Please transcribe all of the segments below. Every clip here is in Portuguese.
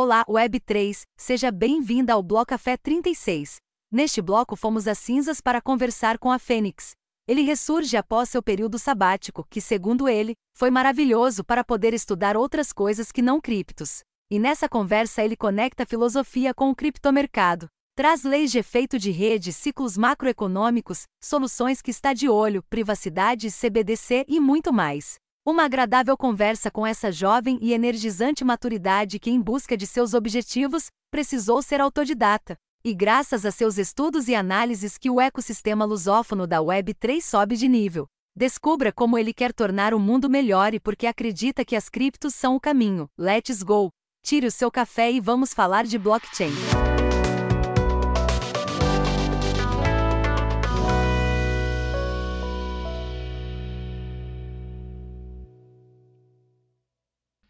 Olá, Web3, seja bem-vinda ao Bloco Café 36. Neste bloco fomos às cinzas para conversar com a Fênix. Ele ressurge após seu período sabático, que, segundo ele, foi maravilhoso para poder estudar outras coisas que não criptos. E nessa conversa ele conecta a filosofia com o criptomercado. Traz leis de efeito de rede, ciclos macroeconômicos, soluções que está de olho, privacidade, CBDC e muito mais. Uma agradável conversa com essa jovem e energizante maturidade que, em busca de seus objetivos, precisou ser autodidata. E graças a seus estudos e análises que o ecossistema lusófono da Web3 sobe de nível. Descubra como ele quer tornar o mundo melhor e porque acredita que as criptos são o caminho. Let's go! Tire o seu café e vamos falar de blockchain.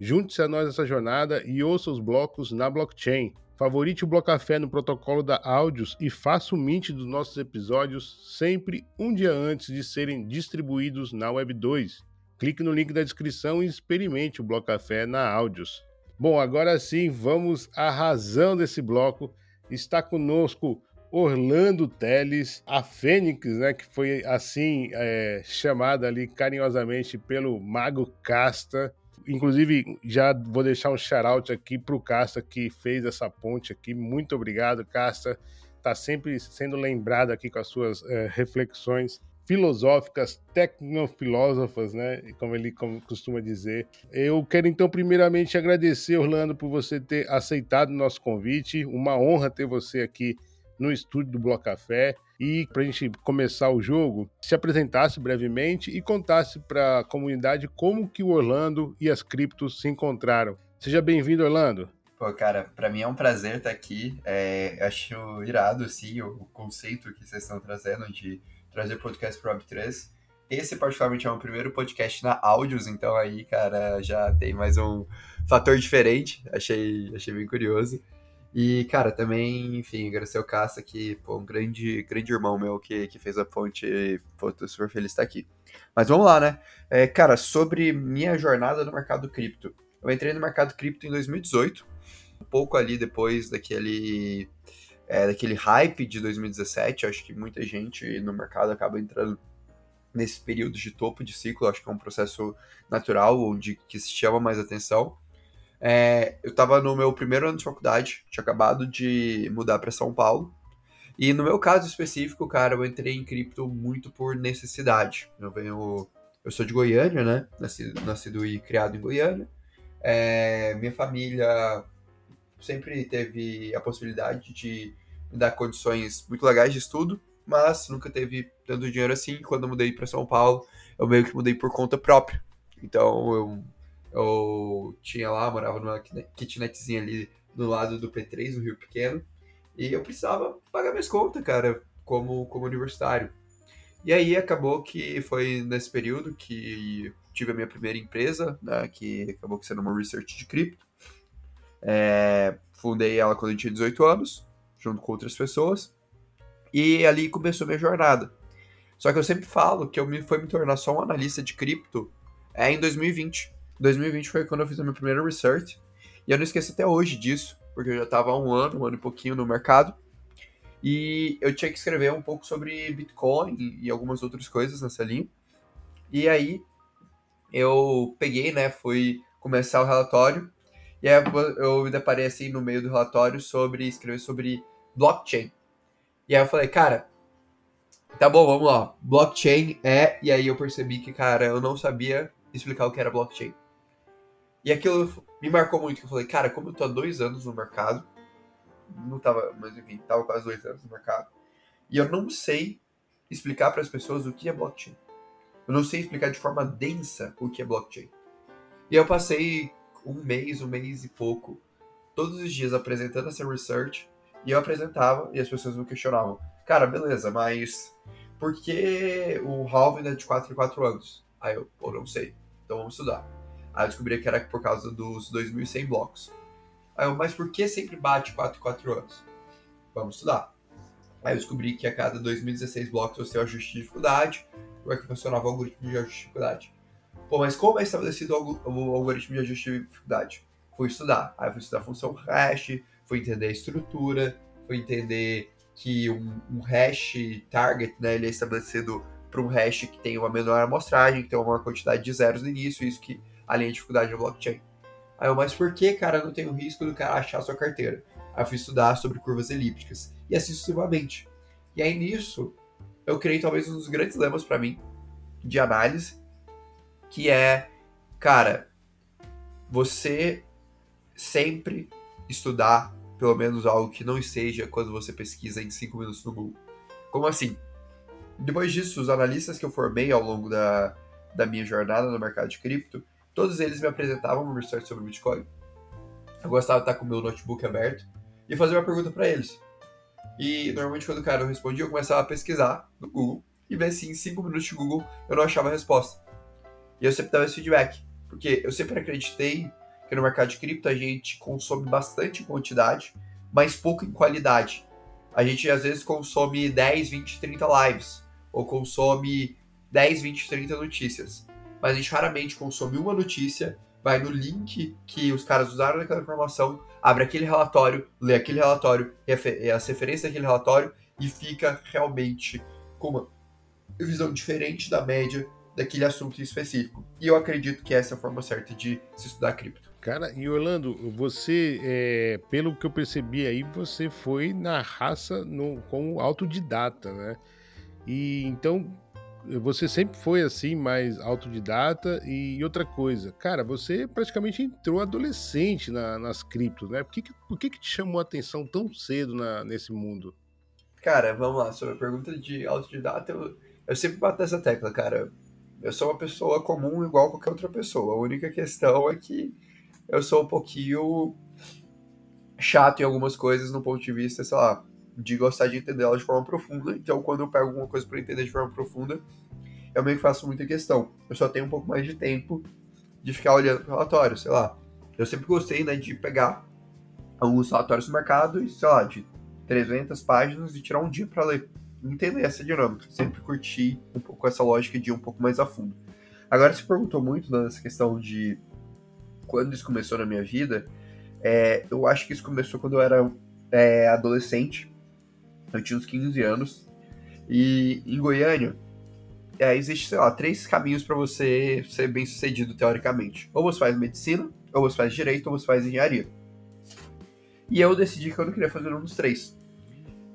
Junte-se a nós nessa jornada e ouça os blocos na blockchain. Favorite o Blocafé no protocolo da Áudios e faça o mint dos nossos episódios sempre um dia antes de serem distribuídos na Web 2. Clique no link da descrição e experimente o Blocafé na Áudios. Bom, agora sim, vamos à razão desse bloco. Está conosco Orlando Teles, a Fênix, né, que foi assim é, chamada ali carinhosamente pelo Mago Casta. Inclusive, já vou deixar um shout-out aqui para o Casta que fez essa ponte aqui. Muito obrigado, Casta. Está sempre sendo lembrado aqui com as suas é, reflexões filosóficas, tecnofilósofas, né? Como ele costuma dizer. Eu quero então primeiramente agradecer, Orlando, por você ter aceitado o nosso convite. Uma honra ter você aqui no estúdio do Bloco Café. E para a gente começar o jogo, se apresentasse brevemente e contasse para a comunidade como que o Orlando e as criptos se encontraram. Seja bem-vindo, Orlando. Pô, cara, para mim é um prazer estar aqui. É, acho irado, sim, o, o, conceito que vocês estão trazendo de trazer podcast para o Web3. Esse, particularmente, é o primeiro podcast na áudios, então aí, cara, já tem mais um fator diferente. Achei, achei bem curioso. E, cara, também, enfim, agradecer o Cassa, que, pô, um grande, grande irmão meu que, que fez a ponte. Pô, tô super feliz de estar aqui. Mas vamos lá, né? É, cara, sobre minha jornada no mercado cripto. Eu entrei no mercado cripto em 2018, um pouco ali depois daquele, é, daquele hype de 2017. Acho que muita gente no mercado acaba entrando nesse período de topo de ciclo. Acho que é um processo natural, onde que se chama mais atenção. É, eu estava no meu primeiro ano de faculdade, tinha acabado de mudar para São Paulo. E no meu caso específico, cara, eu entrei em cripto muito por necessidade. Eu venho. Eu sou de Goiânia, né? Nascido, nascido e criado em Goiânia. É, minha família sempre teve a possibilidade de me dar condições muito legais de estudo, mas nunca teve tanto dinheiro assim. Quando eu mudei para São Paulo, eu meio que mudei por conta própria. Então eu eu tinha lá, morava numa kitnetzinha ali do lado do P3, no Rio Pequeno. E eu precisava pagar minhas contas, cara, como, como universitário. E aí acabou que foi nesse período que tive a minha primeira empresa, né, que acabou sendo uma research de cripto. É, fundei ela quando eu tinha 18 anos, junto com outras pessoas. E ali começou minha jornada. Só que eu sempre falo que eu me, foi me tornar só um analista de cripto é em 2020. 2020 foi quando eu fiz a minha primeira research. E eu não esqueço até hoje disso, porque eu já estava há um ano, um ano e pouquinho no mercado. E eu tinha que escrever um pouco sobre Bitcoin e algumas outras coisas nessa linha. E aí eu peguei, né, fui começar o relatório. E aí eu me deparei assim no meio do relatório sobre escrever sobre blockchain. E aí eu falei, cara, tá bom, vamos lá. Blockchain é. E aí eu percebi que, cara, eu não sabia explicar o que era blockchain. E aquilo me marcou muito, que eu falei, cara, como eu tô há dois anos no mercado, não tava, mas enfim, tava quase dois anos no mercado, e eu não sei explicar para as pessoas o que é blockchain. Eu não sei explicar de forma densa o que é blockchain. E eu passei um mês, um mês e pouco todos os dias apresentando essa research, e eu apresentava e as pessoas me questionavam. Cara, beleza, mas por que o halving é de 4 em 4 anos? Aí eu, pô, não sei. Então vamos estudar. Aí eu descobri que era por causa dos 2.100 blocos. Aí eu, mas por que sempre bate 4 em 4 anos? Vamos estudar. Aí eu descobri que a cada 2016 blocos você tem o ajuste de dificuldade, como é que funcionava o algoritmo de ajuste de dificuldade. Pô, mas como é estabelecido o algoritmo de ajuste de dificuldade? Fui estudar. Aí fui estudar a função hash, fui entender a estrutura, fui entender que um, um hash target, né, ele é estabelecido para um hash que tem uma menor amostragem, que tem uma maior quantidade de zeros no início, isso que a dificuldade do blockchain. Aí eu, mas por que, cara, não tem o risco do cara achar sua carteira? Aí eu fui estudar sobre curvas elípticas. E assim sucessivamente. E aí nisso, eu criei talvez um dos grandes lemas para mim de análise, que é, cara, você sempre estudar pelo menos algo que não esteja quando você pesquisa em 5 minutos no Google. Como assim? Depois disso, os analistas que eu formei ao longo da, da minha jornada no mercado de cripto, todos eles me apresentavam uma research sobre Bitcoin. Eu gostava de estar com o meu notebook aberto e fazer uma pergunta para eles. E normalmente quando o cara não respondia, eu começava a pesquisar no Google e ver se em 5 minutos de Google eu não achava a resposta. E eu sempre dava esse feedback, porque eu sempre acreditei que no mercado de cripto a gente consome bastante em quantidade, mas pouco em qualidade. A gente às vezes consome 10, 20, 30 lives, ou consome 10, 20, 30 notícias. Mas a gente raramente consome uma notícia, vai no link que os caras usaram naquela informação, abre aquele relatório, lê aquele relatório, e as referências daquele relatório e fica realmente com uma visão diferente da média daquele assunto específico. E eu acredito que essa é a forma certa de se estudar cripto. Cara, e Orlando, você, é, pelo que eu percebi aí, você foi na raça no, como autodidata, né? E então você sempre foi assim, mais autodidata e outra coisa, cara, você praticamente entrou adolescente na, nas criptos, né? Por que, por que, que te chamou a atenção tão cedo na, nesse mundo? Cara, vamos lá, sobre a pergunta de autodidata, eu, eu sempre bato nessa tecla, cara. Eu sou uma pessoa comum igual qualquer outra pessoa. A única questão é que eu sou um pouquinho chato em algumas coisas no ponto de vista, sei lá, de gostar de entender ela de forma profunda. Então, quando eu pego alguma coisa para entender de forma profunda, eu meio que faço muita questão. Eu só tenho um pouco mais de tempo de ficar olhando o relatório, sei lá. Eu sempre gostei, né, de pegar alguns relatórios do mercado e, sei lá, de 300 páginas e tirar um dia para ler. Entender essa dinâmica. Sempre curti um pouco essa lógica de ir um pouco mais a fundo. Agora, se perguntou muito nessa questão de quando isso começou na minha vida. É, eu acho que isso começou quando eu era é, adolescente eu tinha uns 15 anos. E em Goiânia, é, existe, sei lá, três caminhos para você ser bem sucedido teoricamente. Ou você faz medicina, ou você faz direito, ou você faz engenharia. E eu decidi que eu não queria fazer um dos três.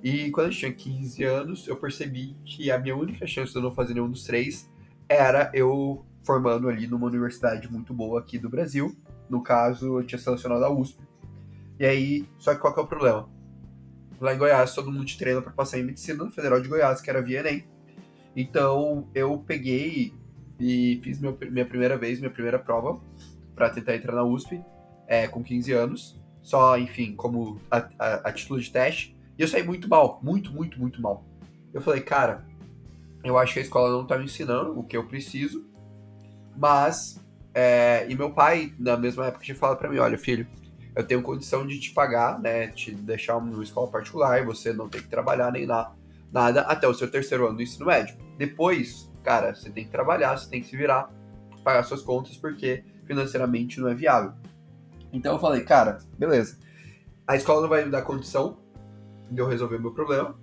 E quando eu tinha 15 anos, eu percebi que a minha única chance de eu não fazer nenhum dos três era eu formando ali numa universidade muito boa aqui do Brasil. No caso, eu tinha selecionado a USP. E aí, só que qual que é o problema? Lá em Goiás, todo mundo treina para passar em medicina no Federal de Goiás, que era via Enem. Então eu peguei e fiz meu, minha primeira vez, minha primeira prova para tentar entrar na USP é, com 15 anos, só, enfim, como a, a, a, título de teste. E eu saí muito mal, muito, muito, muito mal. Eu falei, cara, eu acho que a escola não tá me ensinando o que eu preciso, mas. É, e meu pai, na mesma época, tinha falado para mim: olha, filho, eu tenho condição de te pagar, né, te deixar uma escola particular, você não tem que trabalhar nem lá, nada até o seu terceiro ano do ensino médio. Depois, cara, você tem que trabalhar, você tem que se virar, pagar suas contas, porque financeiramente não é viável. Então eu falei, cara, beleza. A escola não vai me dar condição de eu resolver meu problema,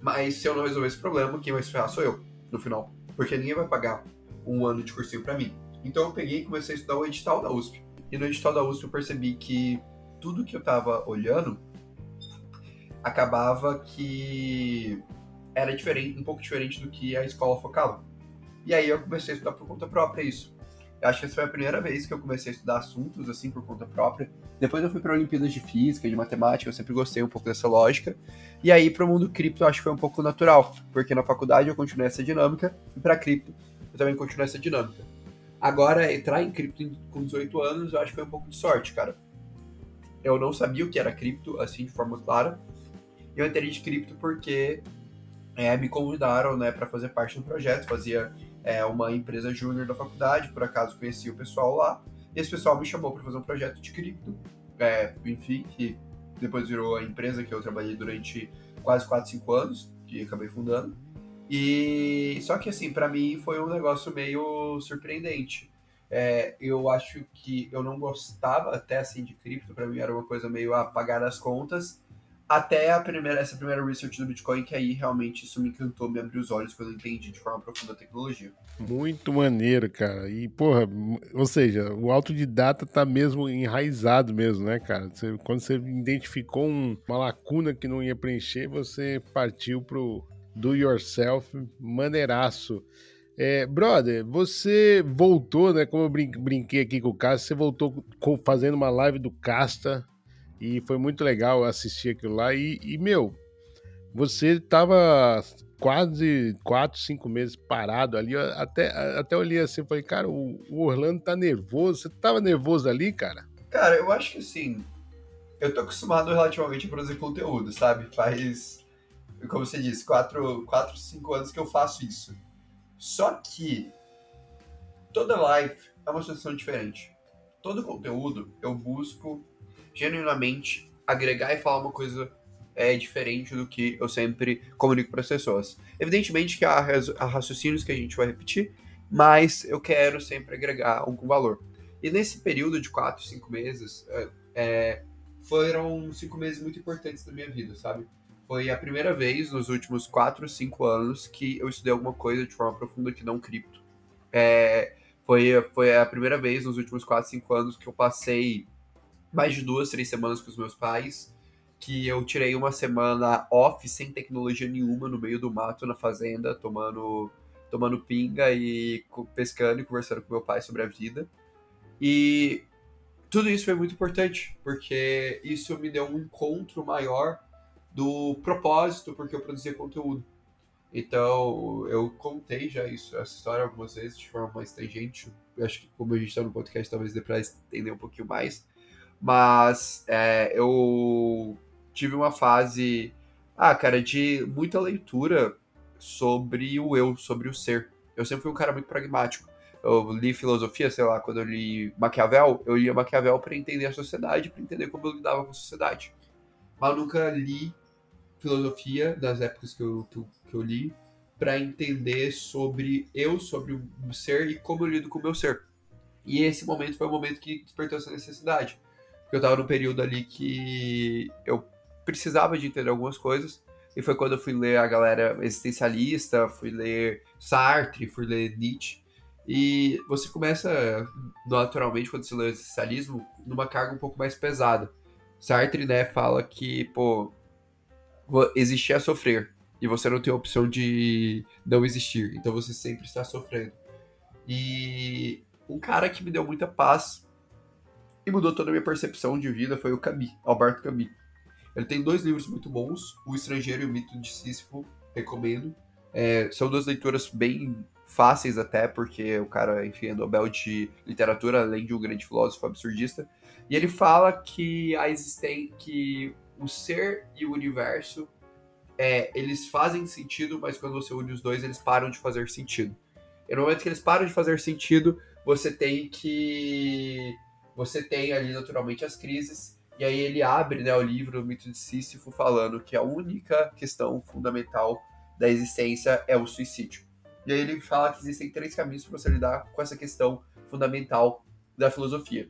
mas se eu não resolver esse problema, quem vai se ferrar sou eu, no final. Porque ninguém vai pagar um ano de cursinho para mim. Então eu peguei e comecei a estudar o edital da USP. E no edital da USP eu percebi que tudo que eu estava olhando acabava que era diferente, um pouco diferente do que a escola focava. E aí eu comecei a estudar por conta própria isso. Eu acho que essa foi a primeira vez que eu comecei a estudar assuntos assim por conta própria. Depois eu fui para Olimpíadas de Física, de Matemática, eu sempre gostei um pouco dessa lógica. E aí para o mundo cripto eu acho que foi um pouco natural, porque na faculdade eu continuei essa dinâmica e para cripto eu também continuei essa dinâmica. Agora, entrar em cripto com 18 anos, eu acho que foi um pouco de sorte, cara. eu não sabia o que era cripto, assim, de forma clara. Eu entrei de cripto porque é, me convidaram, né, para fazer parte do projeto. Fazia é, uma empresa júnior da faculdade, por acaso conheci o pessoal lá. E esse pessoal me chamou para fazer um projeto de cripto, é, enfim, que depois virou a empresa que eu trabalhei durante quase 4, 5 anos, que acabei fundando. E só que assim, para mim foi um negócio meio surpreendente. É, eu acho que eu não gostava até assim de cripto, para mim era uma coisa meio apagar as contas até a primeira, essa primeira research do Bitcoin, que aí realmente isso me encantou, me abriu os olhos quando eu entendi de forma profunda a tecnologia. Muito maneiro, cara. E, porra, ou seja, o autodidata tá mesmo enraizado mesmo, né, cara? Você, quando você identificou um, uma lacuna que não ia preencher, você partiu pro do yourself maneiraço. É, brother, você voltou, né? Como eu brinquei aqui com o Casta, você voltou fazendo uma live do Casta e foi muito legal assistir aquilo lá. E, e meu, você tava quase quatro, cinco meses parado ali. Até, até olhei assim falei, cara, o, o, Orlando tá nervoso. Você tava nervoso ali, cara? Cara, eu acho que assim. Eu tô acostumado relativamente a produzir conteúdo, sabe? Faz, como você disse, quatro, quatro, cinco anos que eu faço isso. Só que toda live é uma situação diferente. Todo conteúdo eu busco genuinamente agregar e falar uma coisa é, diferente do que eu sempre comunico para as pessoas. Evidentemente que há, há raciocínios que a gente vai repetir, mas eu quero sempre agregar algum valor. E nesse período de 4, 5 meses, é, é, foram cinco meses muito importantes da minha vida, sabe? Foi a primeira vez nos últimos 4, 5 anos que eu estudei alguma coisa de forma profunda que não cripto. É, foi, foi a primeira vez nos últimos 4, 5 anos que eu passei mais de duas, três semanas com os meus pais, que eu tirei uma semana off, sem tecnologia nenhuma, no meio do mato, na fazenda, tomando, tomando pinga e pescando e conversando com meu pai sobre a vida. E tudo isso foi muito importante, porque isso me deu um encontro maior do propósito porque eu produzia conteúdo. Então, eu contei já isso, essa história algumas vezes de forma mais tangente. Eu acho que como a gente está no podcast, talvez dê para entender um pouquinho mais. Mas é, eu tive uma fase, ah, cara, de muita leitura sobre o eu, sobre o ser. Eu sempre fui um cara muito pragmático. Eu li filosofia, sei lá, quando eu li Maquiavel, eu lia Maquiavel para entender a sociedade, para entender como eu lidava com a sociedade. Mas eu nunca li filosofia das épocas que eu, que eu, que eu li para entender sobre eu, sobre o ser e como eu lido com o meu ser. E esse momento foi o momento que despertou essa necessidade. Porque eu tava num período ali que eu precisava de entender algumas coisas. E foi quando eu fui ler a galera existencialista, fui ler Sartre, fui ler Nietzsche. E você começa, naturalmente, quando você lê o existencialismo, numa carga um pouco mais pesada. Sartre, né, fala que, pô, existir é sofrer. E você não tem a opção de não existir. Então você sempre está sofrendo. E um cara que me deu muita paz e mudou toda a minha percepção de vida foi o Camus, Alberto Camus. Ele tem dois livros muito bons, O Estrangeiro e o Mito de Sísifo, recomendo. É, são duas leituras bem fáceis até, porque o cara, enfim, é Nobel de Literatura, além de um grande filósofo absurdista. E ele fala que a existem que o ser e o universo é, eles fazem sentido, mas quando você une os dois, eles param de fazer sentido. E no momento que eles param de fazer sentido, você tem que você tem ali naturalmente as crises, e aí ele abre né, o livro, o mito de Sísifo, falando que a única questão fundamental da existência é o suicídio. E aí ele fala que existem três caminhos para você lidar com essa questão fundamental da filosofia.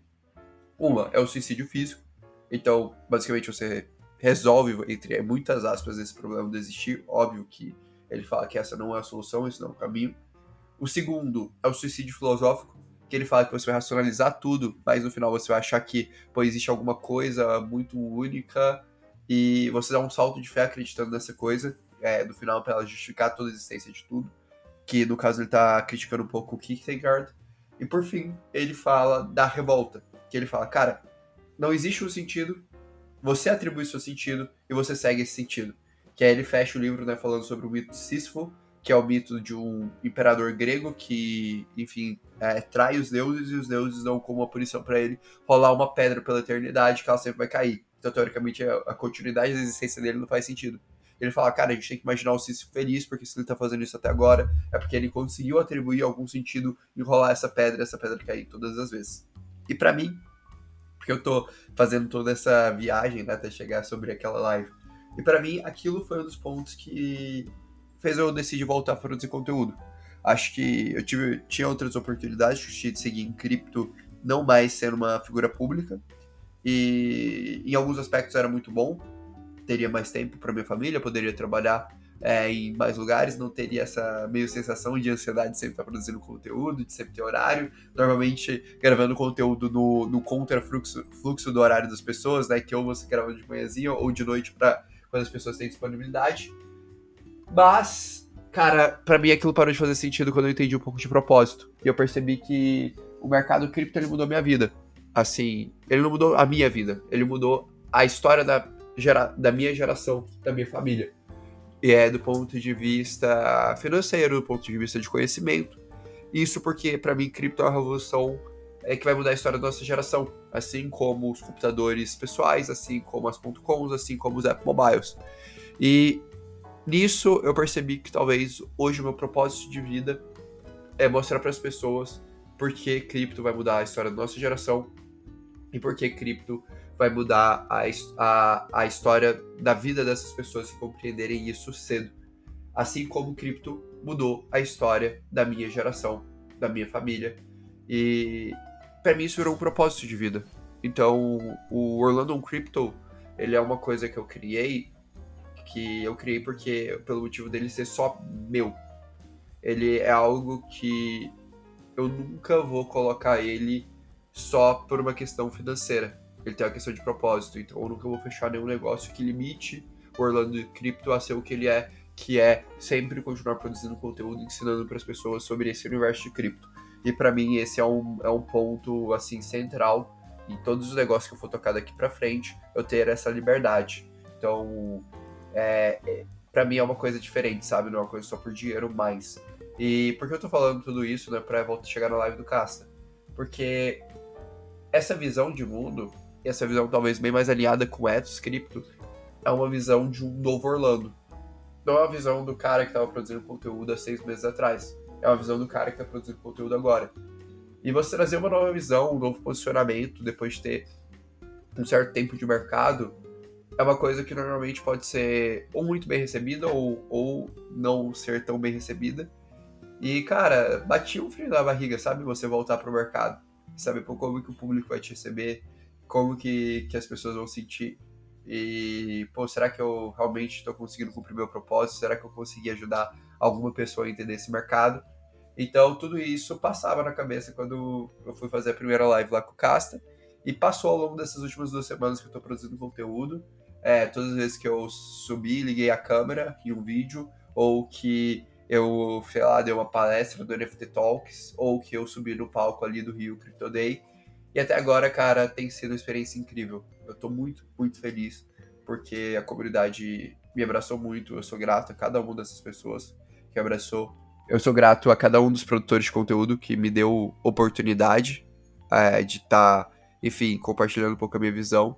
Uma é o suicídio físico, então basicamente você resolve, entre muitas aspas, esse problema de existir. Óbvio que ele fala que essa não é a solução, esse não é o caminho. O segundo é o suicídio filosófico, que ele fala que você vai racionalizar tudo, mas no final você vai achar que pô, existe alguma coisa muito única e você dá um salto de fé acreditando nessa coisa, é, no final para ela justificar toda a existência de tudo, que no caso ele tá criticando um pouco o Kierkegaard. E por fim, ele fala da revolta, que ele fala, cara, não existe um sentido, você atribui seu sentido e você segue esse sentido. Que aí ele fecha o livro, né, falando sobre o mito de Sísifo, que é o mito de um imperador grego que, enfim, é, trai os deuses e os deuses dão como uma punição para ele rolar uma pedra pela eternidade que ela sempre vai cair. Então, teoricamente, a, continuidade da existência dele não faz sentido. Ele fala, cara, a gente tem que imaginar o Sísifo feliz, porque se ele tá fazendo isso até agora, é porque ele conseguiu atribuir algum sentido em rolar essa pedra, essa pedra cair todas as vezes. E para mim, porque eu tô fazendo toda essa viagem né, até chegar sobre aquela live, e para mim aquilo foi um dos pontos que fez eu decidir voltar a produzir conteúdo. Acho que eu tive, tinha outras oportunidades de seguir em cripto, não mais sendo uma figura pública, e em alguns aspectos era muito bom, teria mais tempo para minha família, poderia trabalhar é, em mais lugares, não teria essa meio sensação de ansiedade de sempre estar produzindo conteúdo, de sempre ter horário. Normalmente gravando conteúdo no, no contra-fluxo fluxo do horário das pessoas, né? Que ou você grava de manhãzinha ou de noite para quando as pessoas têm disponibilidade. Mas, cara, para mim aquilo parou de fazer sentido quando eu entendi um pouco de propósito. E eu percebi que o mercado cripto ele mudou minha vida. Assim, ele não mudou a minha vida, ele mudou a história da gera, da minha geração, da minha família. E é do ponto de vista financeiro, do ponto de vista de conhecimento. Isso porque, para mim, cripto é uma revolução é, que vai mudar a história da nossa geração. Assim como os computadores pessoais, assim como as .coms, assim como os app mobiles. E nisso eu percebi que talvez hoje o meu propósito de vida é mostrar para as pessoas porque cripto vai mudar a história da nossa geração e porque cripto vai mudar a, a, a história da vida dessas pessoas se compreenderem isso cedo. Assim como o cripto mudou a história da minha geração, da minha família. E para mim isso virou um propósito de vida. Então, o Orlando Crypto, ele é uma coisa que eu criei, que eu criei porque pelo motivo dele ser só meu. Ele é algo que eu nunca vou colocar ele só por uma questão financeira ele tem uma questão de propósito. Então eu nunca vou fechar nenhum negócio que limite o Orlando Crypto a ser o que ele é, que é sempre continuar produzindo conteúdo, ensinando para as pessoas sobre esse universo de cripto. E para mim esse é um, é um ponto assim central em todos os negócios que eu for tocar daqui para frente, eu ter essa liberdade. Então, é, é para mim é uma coisa diferente, sabe? Não é uma coisa só por dinheiro mais. E por que eu tô falando tudo isso, né, para voltar chegar na live do Casta? Porque essa visão de mundo e essa visão talvez bem mais alinhada com o ethos cripto, é uma visão de um novo Orlando. Não é uma visão do cara que estava produzindo conteúdo há seis meses atrás. É uma visão do cara que está produzindo conteúdo agora. E você trazer uma nova visão, um novo posicionamento, depois de ter um certo tempo de mercado, é uma coisa que normalmente pode ser ou muito bem recebida ou, ou não ser tão bem recebida. E, cara, batia um frio na barriga, sabe? Você voltar pro mercado. Saber como que o público vai te receber, como que, que as pessoas vão sentir. E, pô, será que eu realmente estou conseguindo cumprir meu propósito? Será que eu consegui ajudar alguma pessoa a entender esse mercado? Então, tudo isso passava na cabeça quando eu fui fazer a primeira live lá com o Casta. E passou ao longo dessas últimas duas semanas que eu estou produzindo conteúdo. É, todas as vezes que eu subi, liguei a câmera em um vídeo, ou que eu, sei lá, dei uma palestra do NFT Talks, ou que eu subi no palco ali do Rio Crypto Day e até agora, cara, tem sido uma experiência incrível. Eu tô muito, muito feliz porque a comunidade me abraçou muito. Eu sou grato a cada uma dessas pessoas que abraçou. Eu sou grato a cada um dos produtores de conteúdo que me deu oportunidade é, de estar, tá, enfim, compartilhando um pouco a minha visão.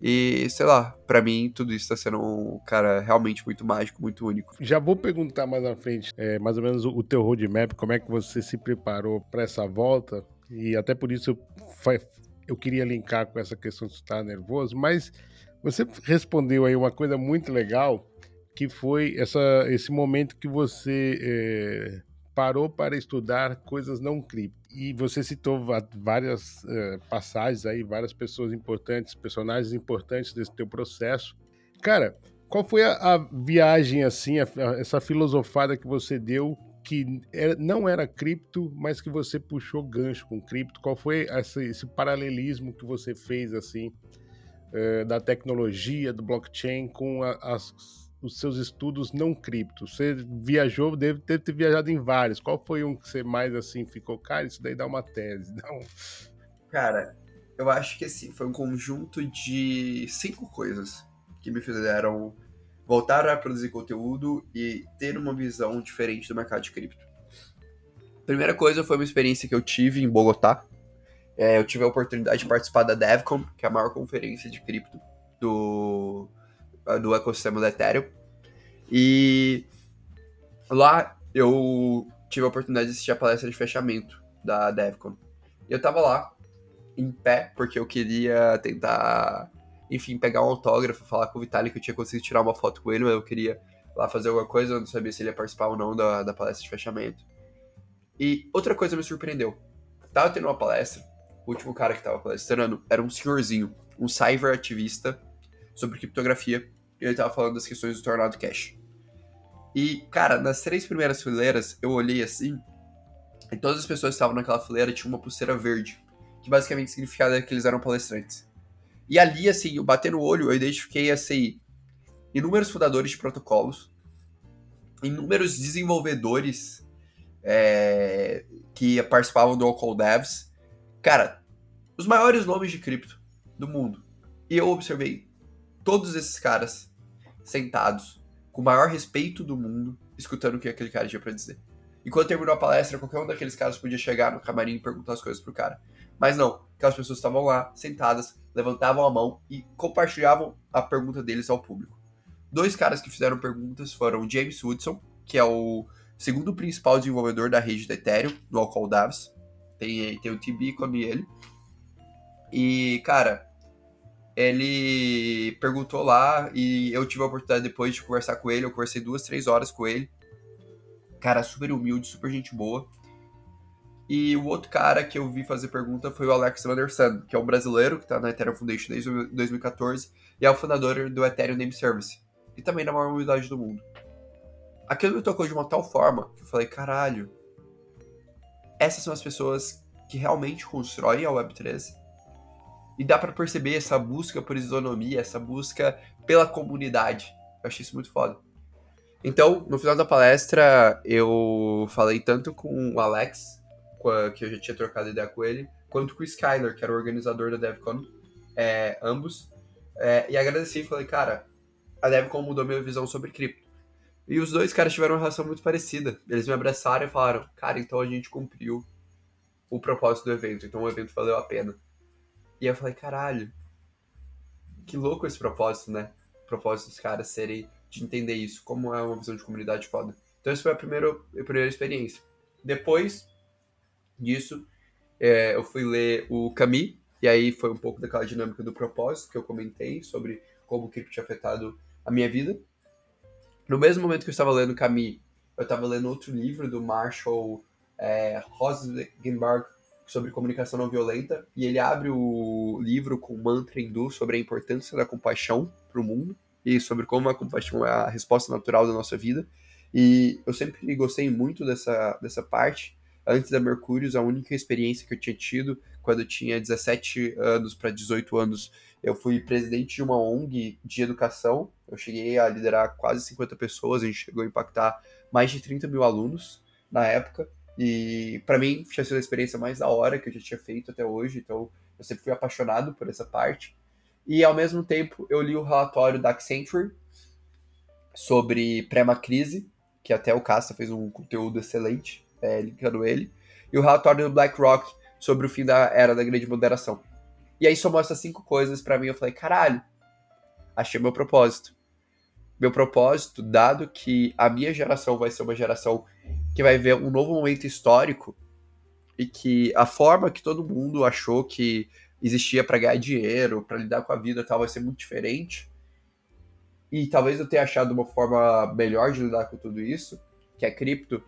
E, sei lá, para mim tudo isso tá sendo um cara realmente muito mágico, muito único. Já vou perguntar mais à frente, é, mais ou menos o, o teu roadmap, como é que você se preparou para essa volta. E até por isso eu, queria linkar com essa questão de estar nervoso, mas você respondeu aí uma coisa muito legal, que foi essa, esse momento que você é, parou para estudar coisas não cripto. E você citou várias é, passagens aí, várias pessoas importantes, personagens importantes desse teu processo. Cara, qual foi a, a viagem, assim, a, a, essa filosofada que você deu que era, não era cripto, mas que você puxou gancho com cripto? Qual foi esse, esse paralelismo que você fez assim uh, da tecnologia, do blockchain com a, as, os seus estudos não cripto? Você viajou, deve ter, ter, viajado em vários. Qual foi um que você mais assim ficou, cara, isso daí dá uma tese? Não. Cara, eu acho que assim, foi um conjunto de cinco coisas que me fizeram voltar a produzir conteúdo e ter uma visão diferente do mercado de cripto. Primeira coisa foi uma experiência que eu tive em Bogotá. É, eu tive a oportunidade de participar da DevCon, que é a maior conferência de cripto do, do ecossistema do Ethereum. E lá eu tive a oportunidade de assistir a palestra de fechamento da DevCon. E eu tava lá, em pé, porque eu queria tentar, enfim, pegar um autógrafo, falar com o Vitalik, que eu tinha conseguido tirar uma foto com ele, mas eu queria lá fazer alguma coisa, eu não sabia se ele ia participar ou não da, da palestra de fechamento. E outra coisa me surpreendeu. Tava tendo uma palestra, o último cara que tava palestrando era um senhorzinho, um cyber ativista sobre criptografia, e ele tava falando das questões do Tornado Cash. E, cara, nas três primeiras fileiras, eu olhei assim, e todas as pessoas que estavam naquela fileira tinham uma pulseira verde, que basicamente significava que eles eram palestrantes. E ali, assim, eu bater no olho, eu identifiquei, assim, inúmeros fundadores de protocolos, inúmeros desenvolvedores é, que participavam do All Devs. Cara, os maiores nomes de cripto do mundo. E eu observei todos esses caras sentados, com o maior respeito do mundo, escutando o que aquele cara tinha pra dizer. E quando terminou a palestra, qualquer um daqueles caras podia chegar no camarim e perguntar as coisas pro cara. Mas não, aquelas pessoas estavam lá, sentadas, levantavam a mão e compartilhavam a pergunta deles ao público. Dois caras que fizeram perguntas foram James Woodson, que é o segundo principal desenvolvedor da rede da Ethereum, no Alcol Davis. Tem, tem o TB como ele. E, cara, ele perguntou lá e eu tive a oportunidade depois de conversar com ele. Eu conversei duas, três horas com ele. Cara, super humilde, super gente boa. E o outro cara que eu vi fazer pergunta foi o Alex Anderson, que é um brasileiro que está na Ethereum Foundation desde 2014 e é o fundador do Ethereum Name Service. E também na maior humildade do mundo aquilo me tocou de uma tal forma que eu falei, caralho, essas são as pessoas que realmente constroem a Web3. E dá para perceber essa busca por isonomia, essa busca pela comunidade. Eu achei isso muito foda. Então, no final da palestra, eu falei tanto com o Alex, que eu já tinha trocado ideia com ele, quanto com o Skyler, que era o organizador da DevCon, é, ambos. É, e agradeci e falei, cara, a DevCon mudou minha visão sobre cripto. E os dois caras tiveram uma relação muito parecida. Eles me abraçaram e falaram: Cara, então a gente cumpriu o propósito do evento, então o evento valeu a pena. E eu falei: Caralho, que louco esse propósito, né? O propósito dos caras serem de entender isso, como é uma visão de comunidade foda. Então, essa foi a primeira, a primeira experiência. Depois disso, é, eu fui ler o Camus, e aí foi um pouco daquela dinâmica do propósito que eu comentei sobre como o cripto tinha afetado a minha vida. No mesmo momento que eu estava lendo Camus, eu estava lendo outro livro do Marshall é, Rosenberg sobre comunicação não violenta, e ele abre o livro com um mantra hindu sobre a importância da compaixão para o mundo e sobre como a compaixão é a resposta natural da nossa vida. E eu sempre gostei muito dessa, dessa parte. Antes da Mercúrios, a única experiência que eu tinha tido quando eu tinha 17 anos para 18 anos eu fui presidente de uma ONG de educação. Eu cheguei a liderar quase 50 pessoas, a gente chegou a impactar mais de 30 mil alunos na época. E para mim tinha sido a experiência mais da hora que eu já tinha feito até hoje, então eu sempre fui apaixonado por essa parte. E ao mesmo tempo eu li o relatório da Accenture sobre pré-crise, que até o Casta fez um conteúdo excelente, é, linkando ele, e o relatório do BlackRock sobre o fim da era da grande moderação. E aí somou essas cinco coisas para mim, eu falei, caralho, achei meu propósito. Meu propósito, dado que a minha geração vai ser uma geração que vai ver um novo momento histórico e que a forma que todo mundo achou que existia para ganhar dinheiro, para lidar com a vida tal, vai ser muito diferente. E talvez eu tenha achado uma forma melhor de lidar com tudo isso, que é cripto.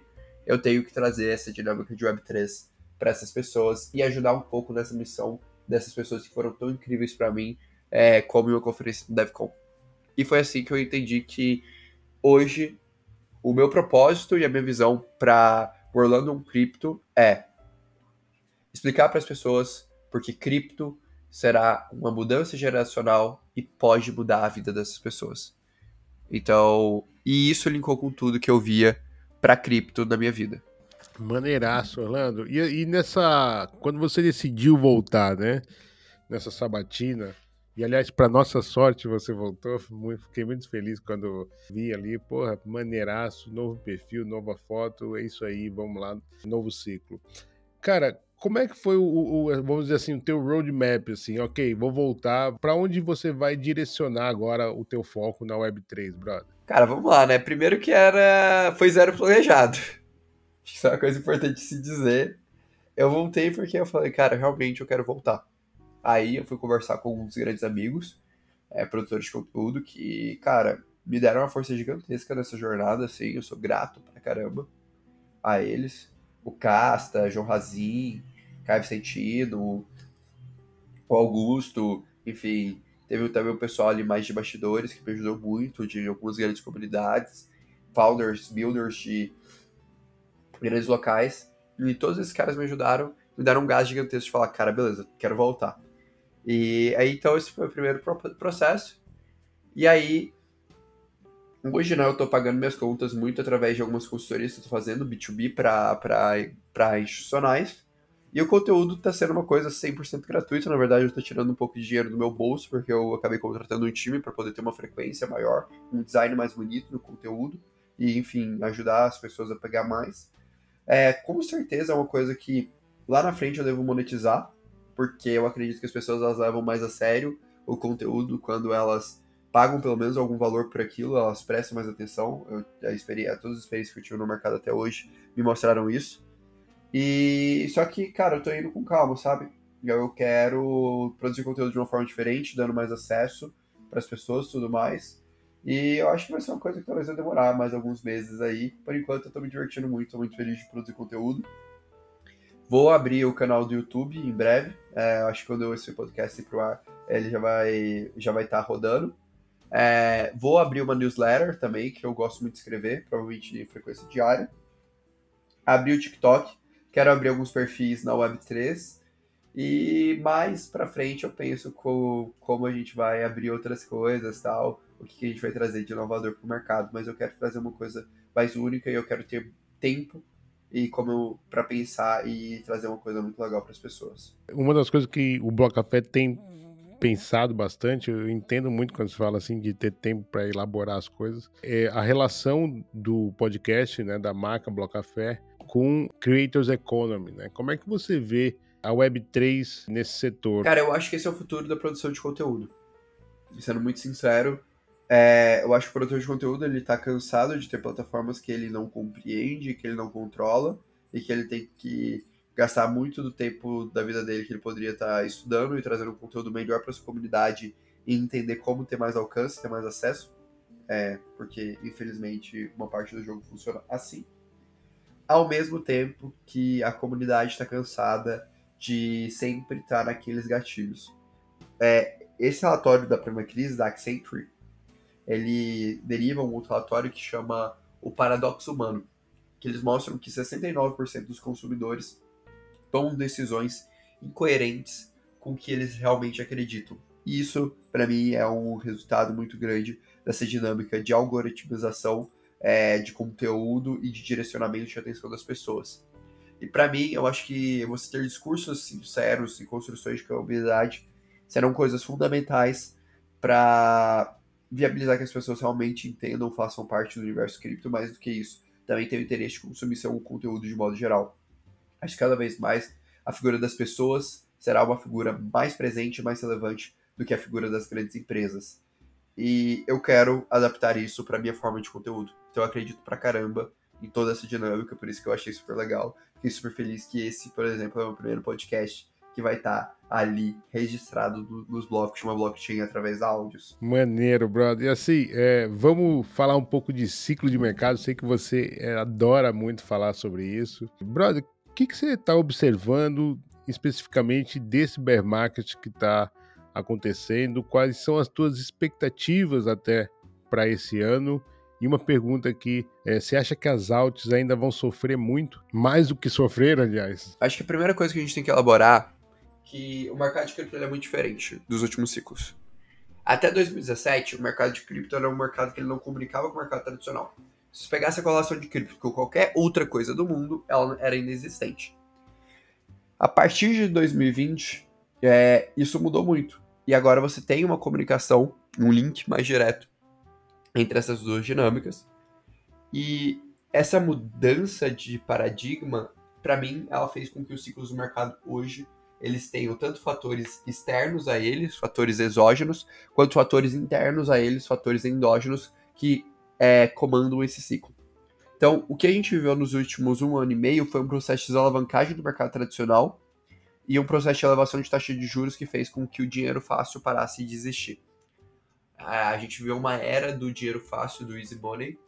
Eu tenho que trazer essa dinâmica de Web3 para essas pessoas e ajudar um pouco nessa missão dessas pessoas que foram tão incríveis para mim, é, como uma conferência do DevCon. E foi assim que eu entendi que hoje o meu propósito e a minha visão para Orlando um Crypto é explicar para as pessoas porque cripto será uma mudança geracional e pode mudar a vida dessas pessoas. Então, e isso linkou com tudo que eu via para cripto na minha vida. Maneiraço, Orlando. E, e, nessa. Quando você decidiu voltar, né? Nessa sabatina, E aliás, para nossa sorte, você voltou. Fiquei muito feliz quando vi ali, porra, maneiraço, novo perfil, nova foto. É isso aí, vamos lá, novo ciclo. Cara, como é que foi o, o, vamos dizer assim, o teu roadmap, assim, ok, vou voltar, para onde você vai direcionar agora o teu foco na Web3, brother? Cara, vamos lá, né? Primeiro que era, foi zero planejado. Acho que isso é uma coisa importante de se dizer. Eu voltei porque eu falei, cara, realmente eu quero voltar. Aí eu fui conversar com alguns grandes amigos, é, produtores de conteúdo, que, cara, me deram uma força gigantesca nessa jornada, assim, eu sou grato pra caramba a eles. O Casta, João Razin, Caio Sentido, o Augusto, enfim, teve também o pessoal ali mais de bastidores que me ajudou muito, de algumas grandes comunidades, founders, builders de grandes locais, e todos esses caras me ajudaram, me deram um gás gigantesco de falar, cara, beleza, quero voltar. E aí, então, esse foi o primeiro processo. E aí, hoje, né, eu tô pagando minhas contas muito através de algumas consultorias que eu tô fazendo, B2B para institucionais. E o conteúdo tá sendo uma coisa 100% gratuita. Na verdade, eu tô tirando um pouco de dinheiro do meu bolso, porque eu acabei contratando um time para poder ter uma frequência maior, um design mais bonito no conteúdo. E, enfim, ajudar as pessoas a pegar mais. É, com certeza é uma coisa que lá na frente eu devo monetizar, porque eu acredito que as pessoas elas levam mais a sério o conteúdo quando elas pagam pelo menos algum valor por aquilo, elas prestam mais atenção. Eu, a experiência, todas as experiências que eu tive no mercado até hoje me mostraram isso. E só que, cara, eu tô indo com calma, sabe? Eu quero produzir conteúdo de uma forma diferente, dando mais acesso para as pessoas tudo mais. E eu acho que vai ser uma coisa que talvez vai demorar mais alguns meses aí. Por enquanto eu tô me divertindo muito, tô muito feliz de produzir conteúdo. Vou abrir o canal do YouTube em breve. É, acho que quando esse podcast ir pro ar, ele já vai já vai estar tá rodando. É, vou abrir uma newsletter também, que eu gosto muito de escrever, provavelmente de frequência diária. Abrir o TikTok. Quero abrir alguns perfis na Web3. E mais pra frente eu penso com, como a gente vai abrir outras coisas tal, o que a gente vai trazer de inovador pro mercado. Mas eu quero trazer uma coisa mais única e eu quero ter tempo e como para pensar e trazer uma coisa muito legal para as pessoas. Uma das coisas que o Bloco Café tem pensado bastante, eu entendo muito quando se fala assim de ter tempo para elaborar as coisas, é a relação do podcast, né, da marca Bloco Café com Creators Economy, né? Como é que você vê a Web3 nesse setor? Cara, eu acho que esse é o futuro da produção de conteúdo. Sendo muito sincero, é, eu acho que o produtor de conteúdo ele tá cansado de ter plataformas que ele não compreende, que ele não controla e que ele tem que gastar muito do tempo da vida dele que ele poderia estar tá estudando e trazendo um conteúdo melhor para sua comunidade e entender como ter mais alcance, ter mais acesso, é, porque infelizmente uma parte do jogo funciona assim. Ao mesmo tempo que a comunidade está cansada de sempre estar naqueles gatilhos. É, esse relatório da Prima Crise da Accenture ele deriva um outro relatório que chama o paradoxo humano, que eles mostram que 69% dos consumidores tomam decisões incoerentes com o que eles realmente acreditam. E isso, para mim, é um resultado muito grande dessa dinâmica de algoritmização é, de conteúdo e de direcionamento de atenção das pessoas. E para mim, eu acho que você ter discursos sinceros e construções de comunidade serão coisas fundamentais para viabilizar que as pessoas realmente entendam, façam parte do universo cripto, mais do que isso, também tem o interesse de consumir seu conteúdo de modo geral. Acho que cada vez mais a figura das pessoas será uma figura mais presente e mais relevante do que a figura das grandes empresas. E eu quero adaptar isso para minha forma de conteúdo. Então eu acredito pra caramba em toda essa dinâmica, por isso que eu achei super legal. Fiquei super feliz que esse, por exemplo, é o meu primeiro podcast que vai estar tá ali registrado do, nos blocos de uma blockchain através da áudios. Maneiro, brother. E assim, é, vamos falar um pouco de ciclo de mercado. Sei que você é, adora muito falar sobre isso. Brother, o que, que você está observando especificamente desse bear market que está acontecendo? Quais são as tuas expectativas até para esse ano? E uma pergunta aqui, é, você acha que as altas ainda vão sofrer muito? Mais do que sofreram, aliás? Acho que a primeira coisa que a gente tem que elaborar que o mercado de cripto é muito diferente dos últimos ciclos. Até 2017, o mercado de cripto era um mercado que ele não comunicava com o mercado tradicional. Se você pegasse a colação de cripto com qualquer outra coisa do mundo, ela era inexistente. A partir de 2020, é, isso mudou muito. E agora você tem uma comunicação, um link mais direto entre essas duas dinâmicas. E essa mudança de paradigma, para mim, ela fez com que os ciclos do mercado hoje eles tenham tanto fatores externos a eles, fatores exógenos, quanto fatores internos a eles, fatores endógenos, que é, comandam esse ciclo. Então, o que a gente viveu nos últimos um ano e meio foi um processo de desalavancagem do mercado tradicional e um processo de elevação de taxa de juros que fez com que o dinheiro fácil parasse de existir. A gente viveu uma era do dinheiro fácil, do easy money,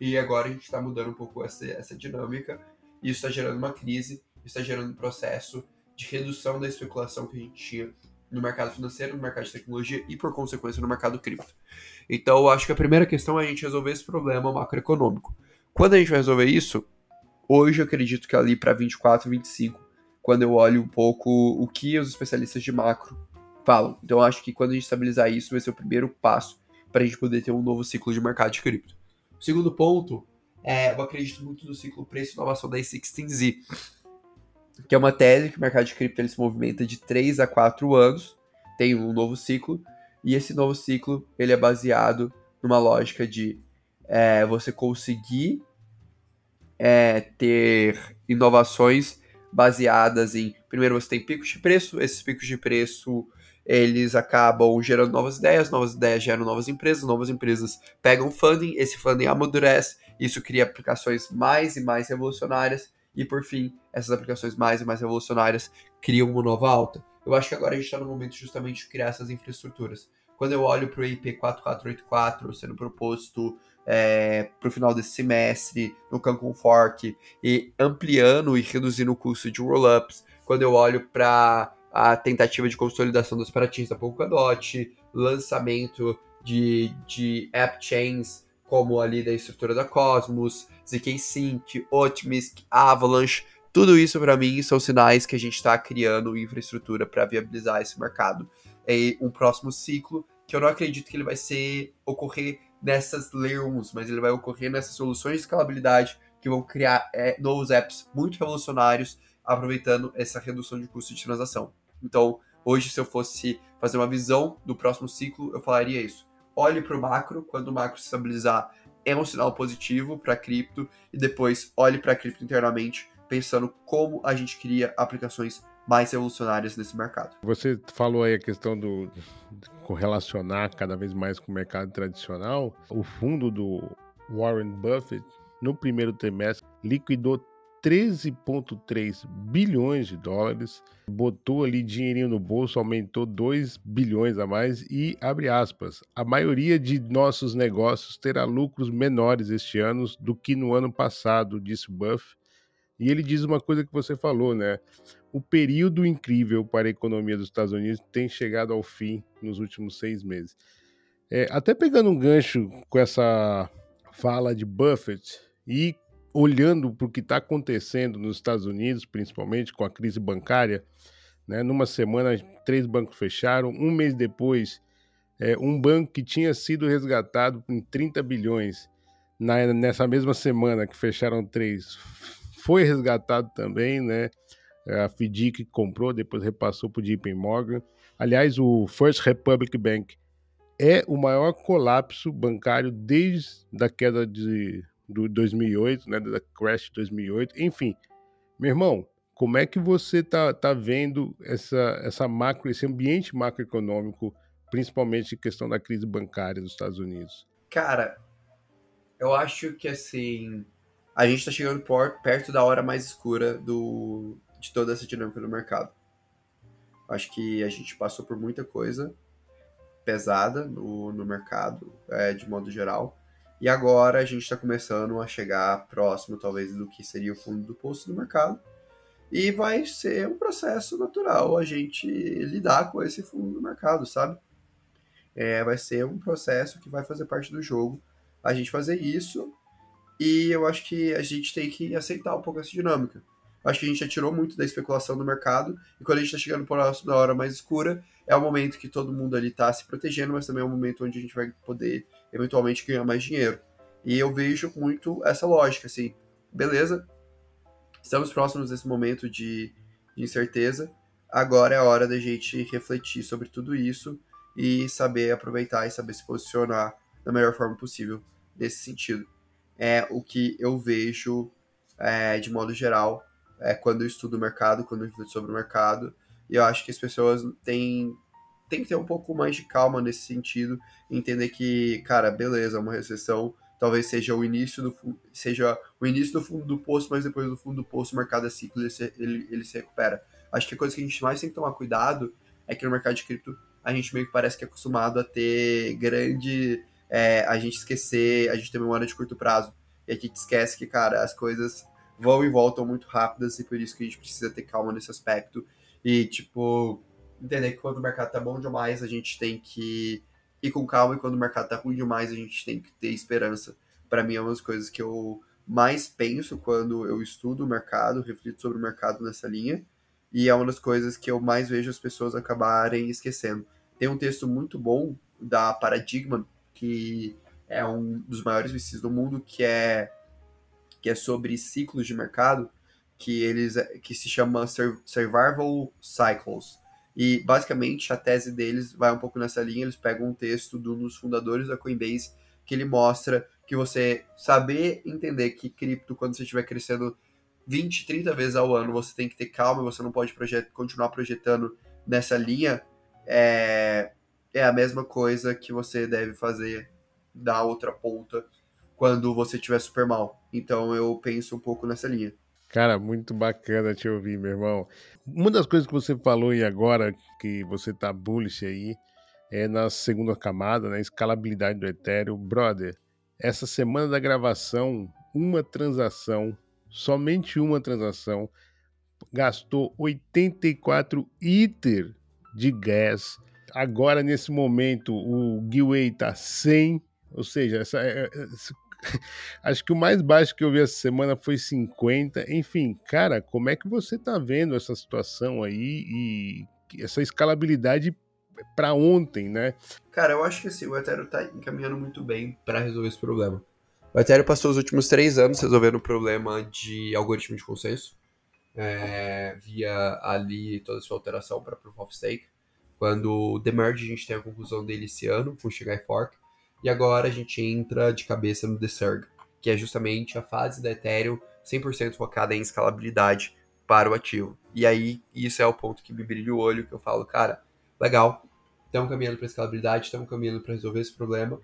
e agora a gente está mudando um pouco essa, essa dinâmica, e isso está gerando uma crise, está gerando um processo de redução da especulação que a gente tinha no mercado financeiro, no mercado de tecnologia e, por consequência, no mercado cripto. Então, eu acho que a primeira questão é a gente resolver esse problema macroeconômico. Quando a gente vai resolver isso, hoje eu acredito que ali para 24, 25, quando eu olho um pouco o que os especialistas de macro falam. Então, acho que quando a gente estabilizar isso, vai ser o primeiro passo para a gente poder ter um novo ciclo de mercado de cripto. O segundo ponto, é, eu acredito muito no ciclo preço inovação da A16Z que é uma tese que o mercado de cripto ele se movimenta de 3 a 4 anos, tem um novo ciclo, e esse novo ciclo ele é baseado numa lógica de é, você conseguir é, ter inovações baseadas em primeiro você tem picos de preço, esses picos de preço eles acabam gerando novas ideias, novas ideias geram novas empresas, novas empresas pegam funding, esse funding amadurece, isso cria aplicações mais e mais revolucionárias e por fim, essas aplicações mais e mais revolucionárias criam uma nova alta. Eu acho que agora a gente está no momento justamente de criar essas infraestruturas. Quando eu olho para o IP 4484 sendo proposto é, para o final desse semestre no Cancun Fork e ampliando e reduzindo o custo de rollups, quando eu olho para a tentativa de consolidação dos paratins da Polkadot, lançamento de, de app chains como ali da estrutura da Cosmos, ZK Sync, Optimistic, Avalanche, tudo isso para mim são sinais que a gente está criando infraestrutura para viabilizar esse mercado. É um próximo ciclo que eu não acredito que ele vai ser ocorrer nessas layer 1, mas ele vai ocorrer nessas soluções de escalabilidade que vão criar é, novos apps muito revolucionários, aproveitando essa redução de custo de transação. Então, hoje, se eu fosse fazer uma visão do próximo ciclo, eu falaria isso. Olhe para o macro, quando o macro se estabilizar, é um sinal positivo para a cripto e depois olhe para a cripto internamente, pensando como a gente cria aplicações mais revolucionárias nesse mercado. Você falou aí a questão do correlacionar cada vez mais com o mercado tradicional. O fundo do Warren Buffett no primeiro trimestre liquidou 13,3 bilhões de dólares, botou ali dinheirinho no bolso, aumentou 2 bilhões a mais e, abre aspas, a maioria de nossos negócios terá lucros menores este ano do que no ano passado, disse Buff. E ele diz uma coisa que você falou, né? O período incrível para a economia dos Estados Unidos tem chegado ao fim nos últimos seis meses. É, até pegando um gancho com essa fala de Buffett e olhando para o que está acontecendo nos Estados Unidos, principalmente com a crise bancária, né? numa semana três bancos fecharam, um mês depois, é, um banco que tinha sido resgatado em 30 bilhões, na, nessa mesma semana que fecharam três, foi resgatado também, né? A FDIC comprou, depois repassou para o JP Morgan. Aliás, o First Republic Bank é o maior colapso bancário desde a queda de do 2008, né, da crash de 2008. Enfim, meu irmão, como é que você tá, tá vendo essa, essa macro, esse ambiente macroeconômico, principalmente em questão da crise bancária dos Estados Unidos? Cara, eu acho que assim, a gente está chegando por, perto da hora mais escura do, de toda essa dinâmica do mercado. Acho que a gente passou por muita coisa pesada no, no mercado, é, de modo geral. E agora a gente está começando a chegar próximo, talvez, do que seria o fundo do poço do mercado. E vai ser um processo natural a gente lidar com esse fundo do mercado, sabe? É, vai ser um processo que vai fazer parte do jogo a gente fazer isso. E eu acho que a gente tem que aceitar um pouco essa dinâmica. Acho que a gente já tirou muito da especulação do mercado. E quando a gente está chegando próximo da hora mais escura, é o momento que todo mundo ali está se protegendo, mas também é o momento onde a gente vai poder eventualmente ganhar mais dinheiro. E eu vejo muito essa lógica, assim, beleza, estamos próximos desse momento de, de incerteza, agora é a hora da gente refletir sobre tudo isso e saber aproveitar e saber se posicionar da melhor forma possível nesse sentido. É o que eu vejo é, de modo geral é, quando eu estudo o mercado, quando eu reflito sobre o mercado. E eu acho que as pessoas têm, têm que ter um pouco mais de calma nesse sentido, entender que, cara, beleza, uma recessão talvez seja o início do seja o início do fundo do poço, mas depois do fundo do poço o mercado é ciclo ele ele, ele se recupera. Acho que a coisa que a gente mais tem que tomar cuidado é que no mercado de cripto a gente meio que parece que é acostumado a ter grande. É, a gente esquecer, a gente tem memória de curto prazo. E a gente esquece que, cara, as coisas vão e voltam muito rápidas e por isso que a gente precisa ter calma nesse aspecto. E, tipo, entender que quando o mercado tá bom demais, a gente tem que ir com calma e quando o mercado tá ruim demais, a gente tem que ter esperança. Para mim, é uma das coisas que eu mais penso quando eu estudo o mercado, reflito sobre o mercado nessa linha. E é uma das coisas que eu mais vejo as pessoas acabarem esquecendo. Tem um texto muito bom da Paradigma, que é um dos maiores VCs do mundo, que é que é sobre ciclos de mercado, que eles que se chama Survival Cycles. E basicamente a tese deles vai um pouco nessa linha, eles pegam um texto de um dos fundadores da Coinbase que ele mostra que você saber entender que cripto quando você estiver crescendo 20, 30 vezes ao ano, você tem que ter calma, você não pode projet continuar projetando nessa linha, é, é a mesma coisa que você deve fazer da outra ponta quando você estiver super mal. Então eu penso um pouco nessa linha. Cara, muito bacana te ouvir, meu irmão. Uma das coisas que você falou e agora que você tá bullish aí é na segunda camada, na né, escalabilidade do Ethereum. Brother, essa semana da gravação, uma transação somente uma transação, gastou 84 ITER de gas. Agora, nesse momento, o giveaway está 100, ou seja, essa, é, é, acho que o mais baixo que eu vi essa semana foi 50. Enfim, cara, como é que você está vendo essa situação aí e essa escalabilidade para ontem, né? Cara, eu acho que assim, o Ethereum está encaminhando muito bem para resolver esse problema. O Ethereum passou os últimos três anos resolvendo o problema de algoritmo de consenso, é, via ali toda a sua alteração para Proof of Stake. Quando o Demerge a gente tem a conclusão dele esse ano, com o Shigai Fork, e agora a gente entra de cabeça no Desurg, que é justamente a fase da Ethereum 100% focada em escalabilidade para o ativo. E aí, isso é o ponto que me brilha o olho, que eu falo, cara, legal, estamos caminhando para escalabilidade, estamos caminhando para resolver esse problema,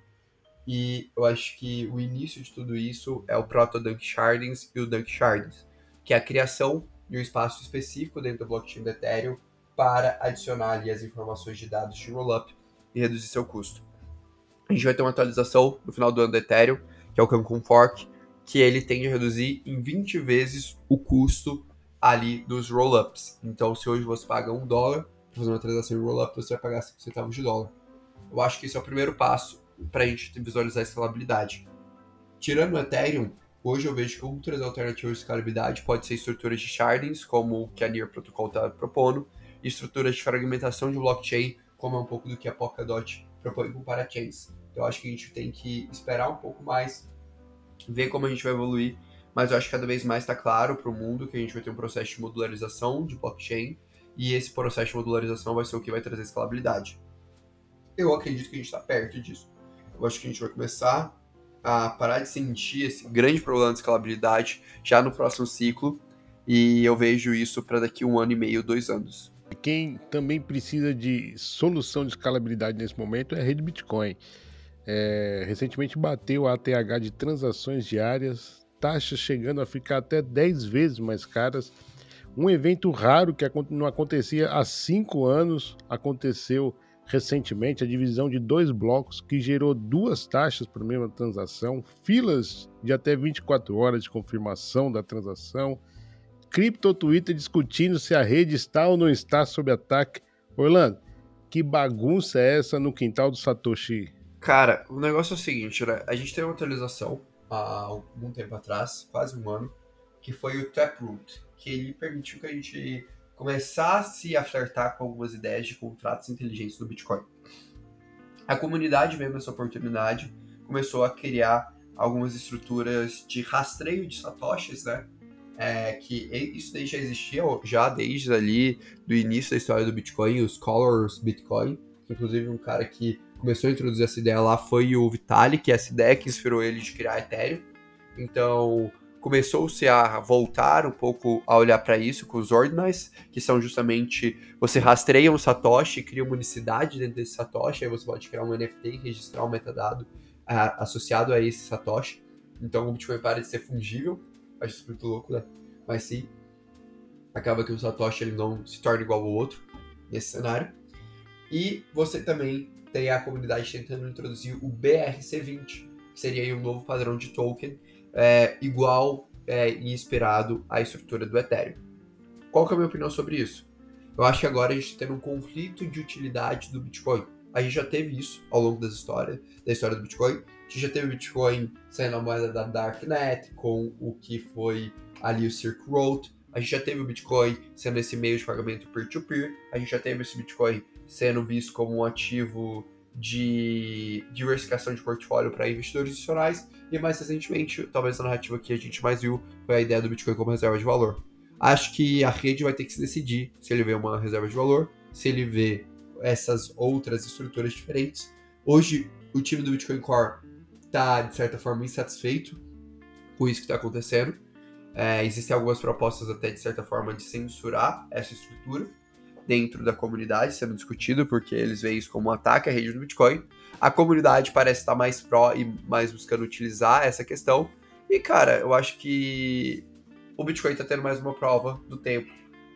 e eu acho que o início de tudo isso é o Proto Dunk Shardings e o Dunk Shardings, que é a criação de um espaço específico dentro do blockchain do Ethereum para adicionar ali as informações de dados de rollup e reduzir seu custo. A gente vai ter uma atualização no final do ano do Ethereum, que é o Cancun Fork, que ele tende a reduzir em 20 vezes o custo ali dos rollups. Então, se hoje você paga um dólar para fazer uma transação em rollup, você vai pagar 5 centavos de dólar. Eu acho que esse é o primeiro passo para a gente visualizar a escalabilidade. Tirando o Ethereum, hoje eu vejo que outras alternativas de escalabilidade pode ser estruturas de shardings, como o que a Near Protocol está propondo, e estruturas de fragmentação de blockchain, como é um pouco do que a Polkadot propõe com parachains. Então eu acho que a gente tem que esperar um pouco mais, ver como a gente vai evoluir, mas eu acho que cada vez mais está claro para o mundo que a gente vai ter um processo de modularização de blockchain, e esse processo de modularização vai ser o que vai trazer escalabilidade. Eu acredito que a gente está perto disso eu acho que a gente vai começar a parar de sentir esse grande problema de escalabilidade já no próximo ciclo. E eu vejo isso para daqui um ano e meio, dois anos. Quem também precisa de solução de escalabilidade nesse momento é a rede Bitcoin. É, recentemente bateu a ATH de transações diárias, taxas chegando a ficar até 10 vezes mais caras. Um evento raro que não acontecia há cinco anos aconteceu recentemente a divisão de dois blocos que gerou duas taxas para a mesma transação, filas de até 24 horas de confirmação da transação, cripto Twitter discutindo se a rede está ou não está sob ataque. Orlando, que bagunça é essa no quintal do Satoshi? Cara, o negócio é o seguinte, né? A gente teve uma atualização há algum tempo atrás, quase um ano, que foi o Taproot, que ele permitiu que a gente começasse a flertar com algumas ideias de contratos inteligentes no Bitcoin. A comunidade, vendo essa oportunidade, começou a criar algumas estruturas de rastreio de satoshis, né? É que isso daí já existia já desde ali do início da história do Bitcoin, os Colors Bitcoin, que inclusive um cara que começou a introduzir essa ideia lá foi o Vitalik, essa ideia que inspirou ele de criar Ethereum. Então, começou-se a voltar um pouco a olhar para isso com os ordinals, que são justamente você rastreia um satoshi, cria uma unicidade dentro desse satoshi, aí você pode criar um NFT e registrar um metadado associado a esse satoshi. Então o Bitcoin para de ser fungível Acho isso muito louco, né? Mas sim, acaba que o Satoshi ele não se torna igual ao outro nesse cenário. E você também tem a comunidade tentando introduzir o BRC20, que seria um novo padrão de token é, igual é, e esperado à estrutura do Ethereum. Qual que é a minha opinião sobre isso? Eu acho que agora a gente tendo um conflito de utilidade do Bitcoin. A gente já teve isso ao longo das histórias, da história do Bitcoin, gente já teve o Bitcoin sendo a moeda da Darknet, com o que foi ali o Silk Road. A gente já teve o Bitcoin sendo esse meio de pagamento peer-to-peer. -peer. A gente já teve esse Bitcoin sendo visto como um ativo de diversificação de portfólio para investidores institucionais. E mais recentemente, talvez a narrativa que a gente mais viu foi a ideia do Bitcoin como reserva de valor. Acho que a rede vai ter que se decidir se ele vê uma reserva de valor, se ele vê essas outras estruturas diferentes. Hoje, o time do Bitcoin Core está, de certa forma, insatisfeito com isso que está acontecendo. É, existem algumas propostas até, de certa forma, de censurar essa estrutura dentro da comunidade sendo discutido, porque eles veem isso como um ataque à rede do Bitcoin. A comunidade parece estar mais pró e mais buscando utilizar essa questão. E, cara, eu acho que o Bitcoin está tendo mais uma prova do tempo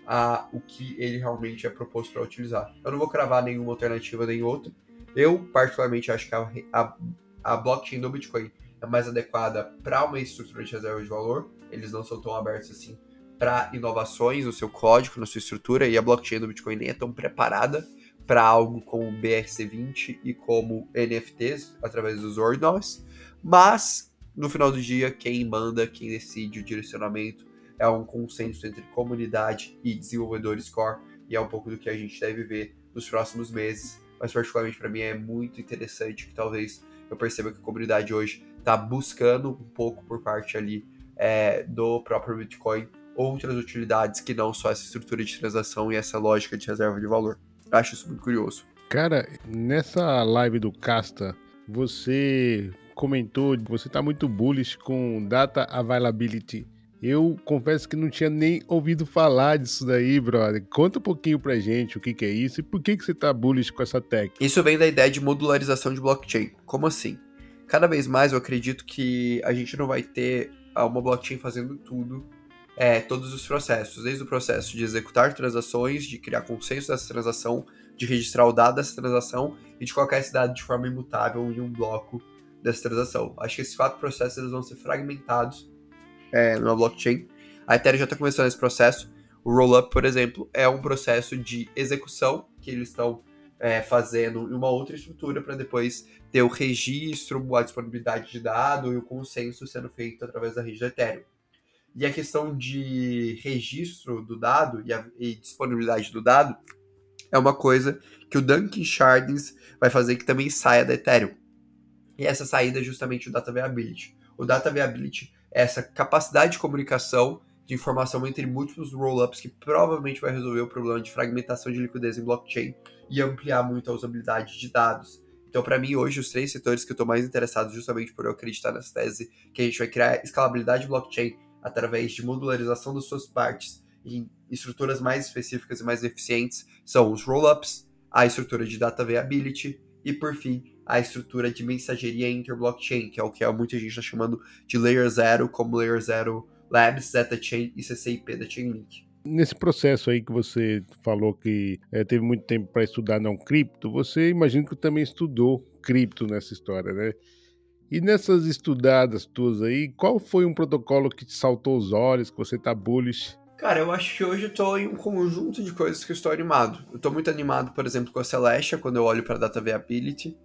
a o que ele realmente é proposto para utilizar. Eu não vou cravar nenhuma alternativa nem outra. Eu, particularmente, acho que a, a a blockchain do Bitcoin é mais adequada para uma estrutura de reserva de valor. Eles não são tão abertos assim para inovações no seu código, na sua estrutura, e a blockchain do Bitcoin nem é tão preparada para algo como BRC20 e como NFTs através dos ordinals. Mas, no final do dia, quem manda, quem decide o direcionamento é um consenso entre comunidade e desenvolvedores core, e é um pouco do que a gente deve ver nos próximos meses. Mas, particularmente para mim, é muito interessante que talvez eu percebo que a comunidade hoje está buscando um pouco por parte ali é, do próprio Bitcoin outras utilidades que não só essa estrutura de transação e essa lógica de reserva de valor. Acho isso muito curioso. Cara, nessa live do Casta, você comentou, você está muito bullish com data availability. Eu confesso que não tinha nem ouvido falar disso daí, brother. Conta um pouquinho pra gente o que, que é isso e por que, que você tá bullish com essa tech. Isso vem da ideia de modularização de blockchain. Como assim? Cada vez mais eu acredito que a gente não vai ter uma blockchain fazendo tudo, é, todos os processos, desde o processo de executar transações, de criar consenso dessa transação, de registrar o dado dessa transação e de colocar esse dado de forma imutável em um bloco dessa transação. Acho que esses quatro processos vão ser fragmentados é, numa blockchain. A Ethereum já está começando esse processo. O Rollup, por exemplo, é um processo de execução que eles estão é, fazendo em uma outra estrutura para depois ter o registro, a disponibilidade de dado e o consenso sendo feito através da rede da Ethereum. E a questão de registro do dado e, a, e disponibilidade do dado é uma coisa que o Duncan Shardings vai fazer que também saia da Ethereum. E essa saída é justamente o Data Viability. O Data Viability essa capacidade de comunicação de informação entre múltiplos rollups que provavelmente vai resolver o problema de fragmentação de liquidez em blockchain e ampliar muito a usabilidade de dados. Então, para mim, hoje, os três setores que eu estou mais interessado, justamente por eu acreditar nessa tese, que a gente vai criar escalabilidade de blockchain através de modularização das suas partes em estruturas mais específicas e mais eficientes, são os rollups, a estrutura de data viability e, por fim, a estrutura de mensageria inter-blockchain, que é o que muita gente está chamando de Layer Zero, como Layer Zero Labs, ZetaChain e CCIP da Chainlink. Nesse processo aí que você falou que é, teve muito tempo para estudar não cripto, você imagina que também estudou cripto nessa história, né? E nessas estudadas tuas aí, qual foi um protocolo que te saltou os olhos, que você tá bullish? Cara, eu acho que hoje eu tô em um conjunto de coisas que eu estou animado. Eu tô muito animado, por exemplo, com a Celestia, quando eu olho para Data Viability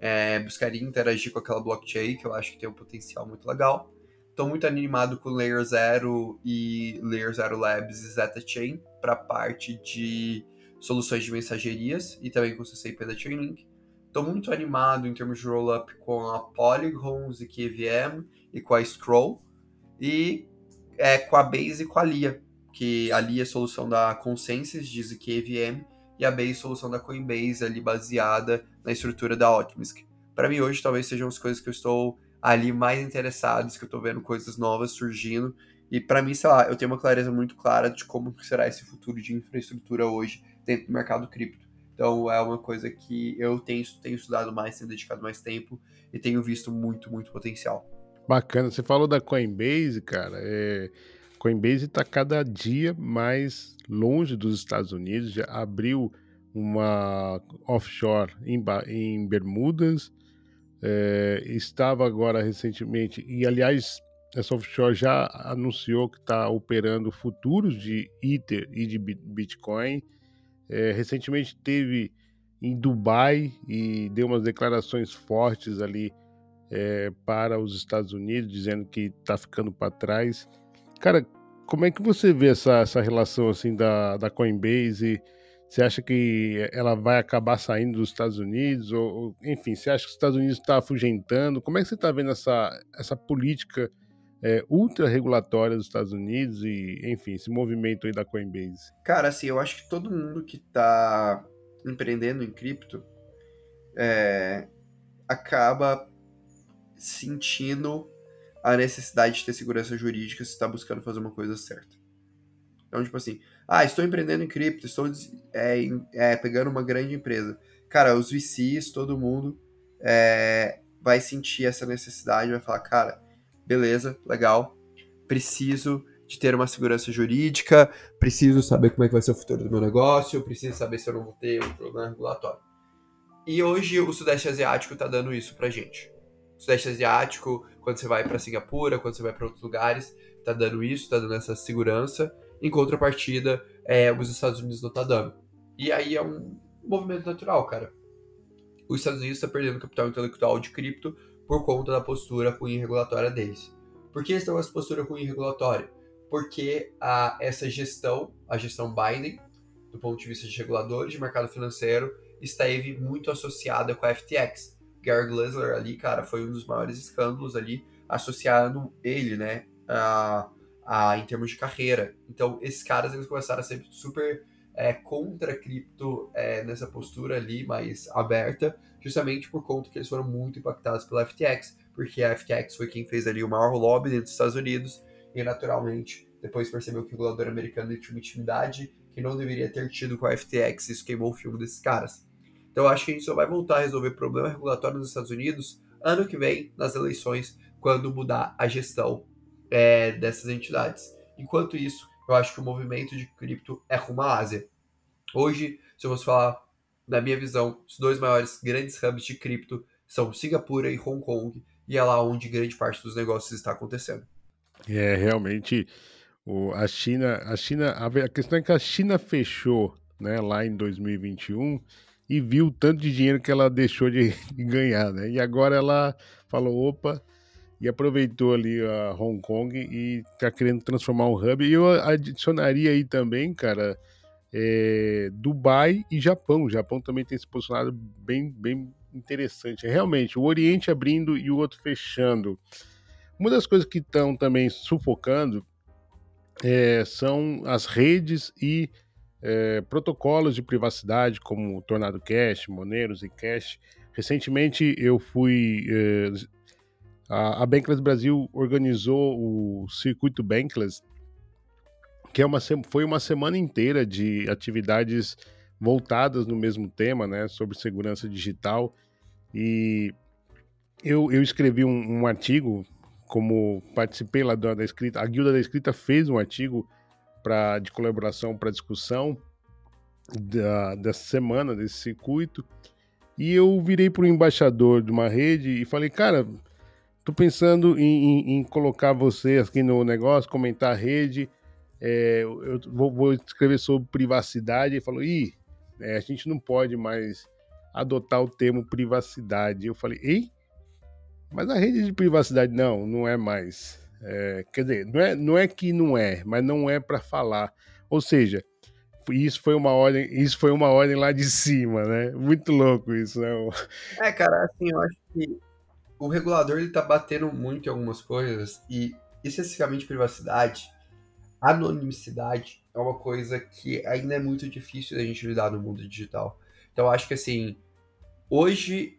é, buscaria interagir com aquela blockchain, que eu acho que tem um potencial muito legal. Estou muito animado com Layer Zero e Layer Zero Labs e Zeta Chain para a parte de soluções de mensagerias e também com o CCIP da Chainlink. Estou muito animado em termos de rollup com a Polygon, ZKVM e com a Scroll. E é, com a Base e com a Lia, que a Lia é solução da Consensus, diz que EVM, e a Base é solução da Coinbase, ali baseada na estrutura da Optimism. Para mim, hoje, talvez sejam as coisas que eu estou ali mais interessado, que eu estou vendo coisas novas surgindo, e para mim, sei lá, eu tenho uma clareza muito clara de como será esse futuro de infraestrutura hoje dentro do mercado cripto. Então é uma coisa que eu tenho, tenho estudado mais, tenho dedicado mais tempo e tenho visto muito, muito potencial. Bacana. Você falou da Coinbase, cara. É... Coinbase está cada dia mais longe dos Estados Unidos. Já abriu uma offshore em, em Bermudas. É... estava agora recentemente, e aliás, essa offshore já anunciou que está operando futuros de Ether e de Bitcoin. É, recentemente teve em Dubai e deu umas declarações fortes ali é, para os Estados Unidos, dizendo que está ficando para trás. Cara, como é que você vê essa, essa relação assim da, da Coinbase? Você acha que ela vai acabar saindo dos Estados Unidos? Ou, ou enfim, você acha que os Estados Unidos está afugentando? Como é que você está vendo essa, essa política é, ultra regulatória dos Estados Unidos e, enfim, esse movimento aí da Coinbase? Cara, assim, eu acho que todo mundo que está empreendendo em cripto é, acaba sentindo a necessidade de ter segurança jurídica se está buscando fazer uma coisa certa. Então, tipo assim, ah, estou empreendendo em cripto, estou é, é, pegando uma grande empresa. Cara, os VCs, todo mundo é, vai sentir essa necessidade, vai falar, cara, beleza, legal, preciso de ter uma segurança jurídica, preciso saber como é que vai ser o futuro do meu negócio, preciso saber se eu não vou ter um problema regulatório. E hoje o Sudeste Asiático está dando isso pra gente. Sudeste Asiático, quando você vai para Singapura, quando você vai para outros lugares, está dando isso, está dando essa segurança. Em contrapartida, é, os Estados Unidos não tá dando. E aí é um movimento natural, cara. Os Estados Unidos está perdendo capital intelectual de cripto por conta da postura ruim regulatória deles. Por que eles estão com essa postura ruim regulatória? Porque a, essa gestão, a gestão Biden, do ponto de vista de reguladores de mercado financeiro, esteve muito associada com a FTX. Gary Gensler ali, cara, foi um dos maiores escândalos ali, associando ele, né, a, a, em termos de carreira. Então, esses caras, eles começaram a ser super é, contra a cripto é, nessa postura ali mais aberta, justamente por conta que eles foram muito impactados pela FTX, porque a FTX foi quem fez ali o maior lobby dentro dos Estados Unidos e naturalmente depois percebeu que o regulador americano tinha uma intimidade que não deveria ter tido com a FTX, isso queimou o filme desses caras. Então acho que a gente só vai voltar a resolver problema regulatório nos Estados Unidos ano que vem, nas eleições, quando mudar a gestão é, dessas entidades. Enquanto isso, eu acho que o movimento de cripto é rumo à Ásia. Hoje, se eu fosse falar na minha visão, os dois maiores grandes hubs de cripto são Singapura e Hong Kong, e é lá onde grande parte dos negócios está acontecendo. É, realmente, o, a China, a China, a, questão é que a China fechou, né, lá em 2021 e viu o tanto de dinheiro que ela deixou de ganhar, né? E agora ela falou, opa, e aproveitou ali a Hong Kong e está querendo transformar um hub. E eu adicionaria aí também, cara, é, Dubai e Japão. O Japão também tem se posicionado bem, bem interessante. Realmente, o Oriente abrindo e o outro fechando. Uma das coisas que estão também sufocando é, são as redes e é, protocolos de privacidade, como Tornado Cash, Moneiros e Cash. Recentemente eu fui. É, a, a Bankless Brasil organizou o circuito Bankless que é uma, foi uma semana inteira de atividades voltadas no mesmo tema, né, sobre segurança digital. E eu, eu escrevi um, um artigo, como participei lá da, da, escrita, a Guilda da Escrita fez um artigo pra, de colaboração para discussão da, dessa semana, desse circuito. E eu virei para o embaixador de uma rede e falei, cara, tô pensando em, em, em, colocar você aqui no negócio, comentar a rede é, eu vou, vou, escrever sobre privacidade, e falou, ih, é, a gente não pode mais adotar o termo privacidade. Eu falei, ei, mas a rede de privacidade, não, não é mais. É, quer dizer, não é, não é que não é, mas não é para falar. Ou seja, isso foi uma ordem, isso foi uma ordem lá de cima, né? Muito louco isso, né? É, cara, assim, eu acho que o regulador ele tá batendo muito em algumas coisas e excessivamente privacidade, anonimicidade é uma coisa que ainda é muito difícil da gente lidar no mundo digital. Então, acho que assim, hoje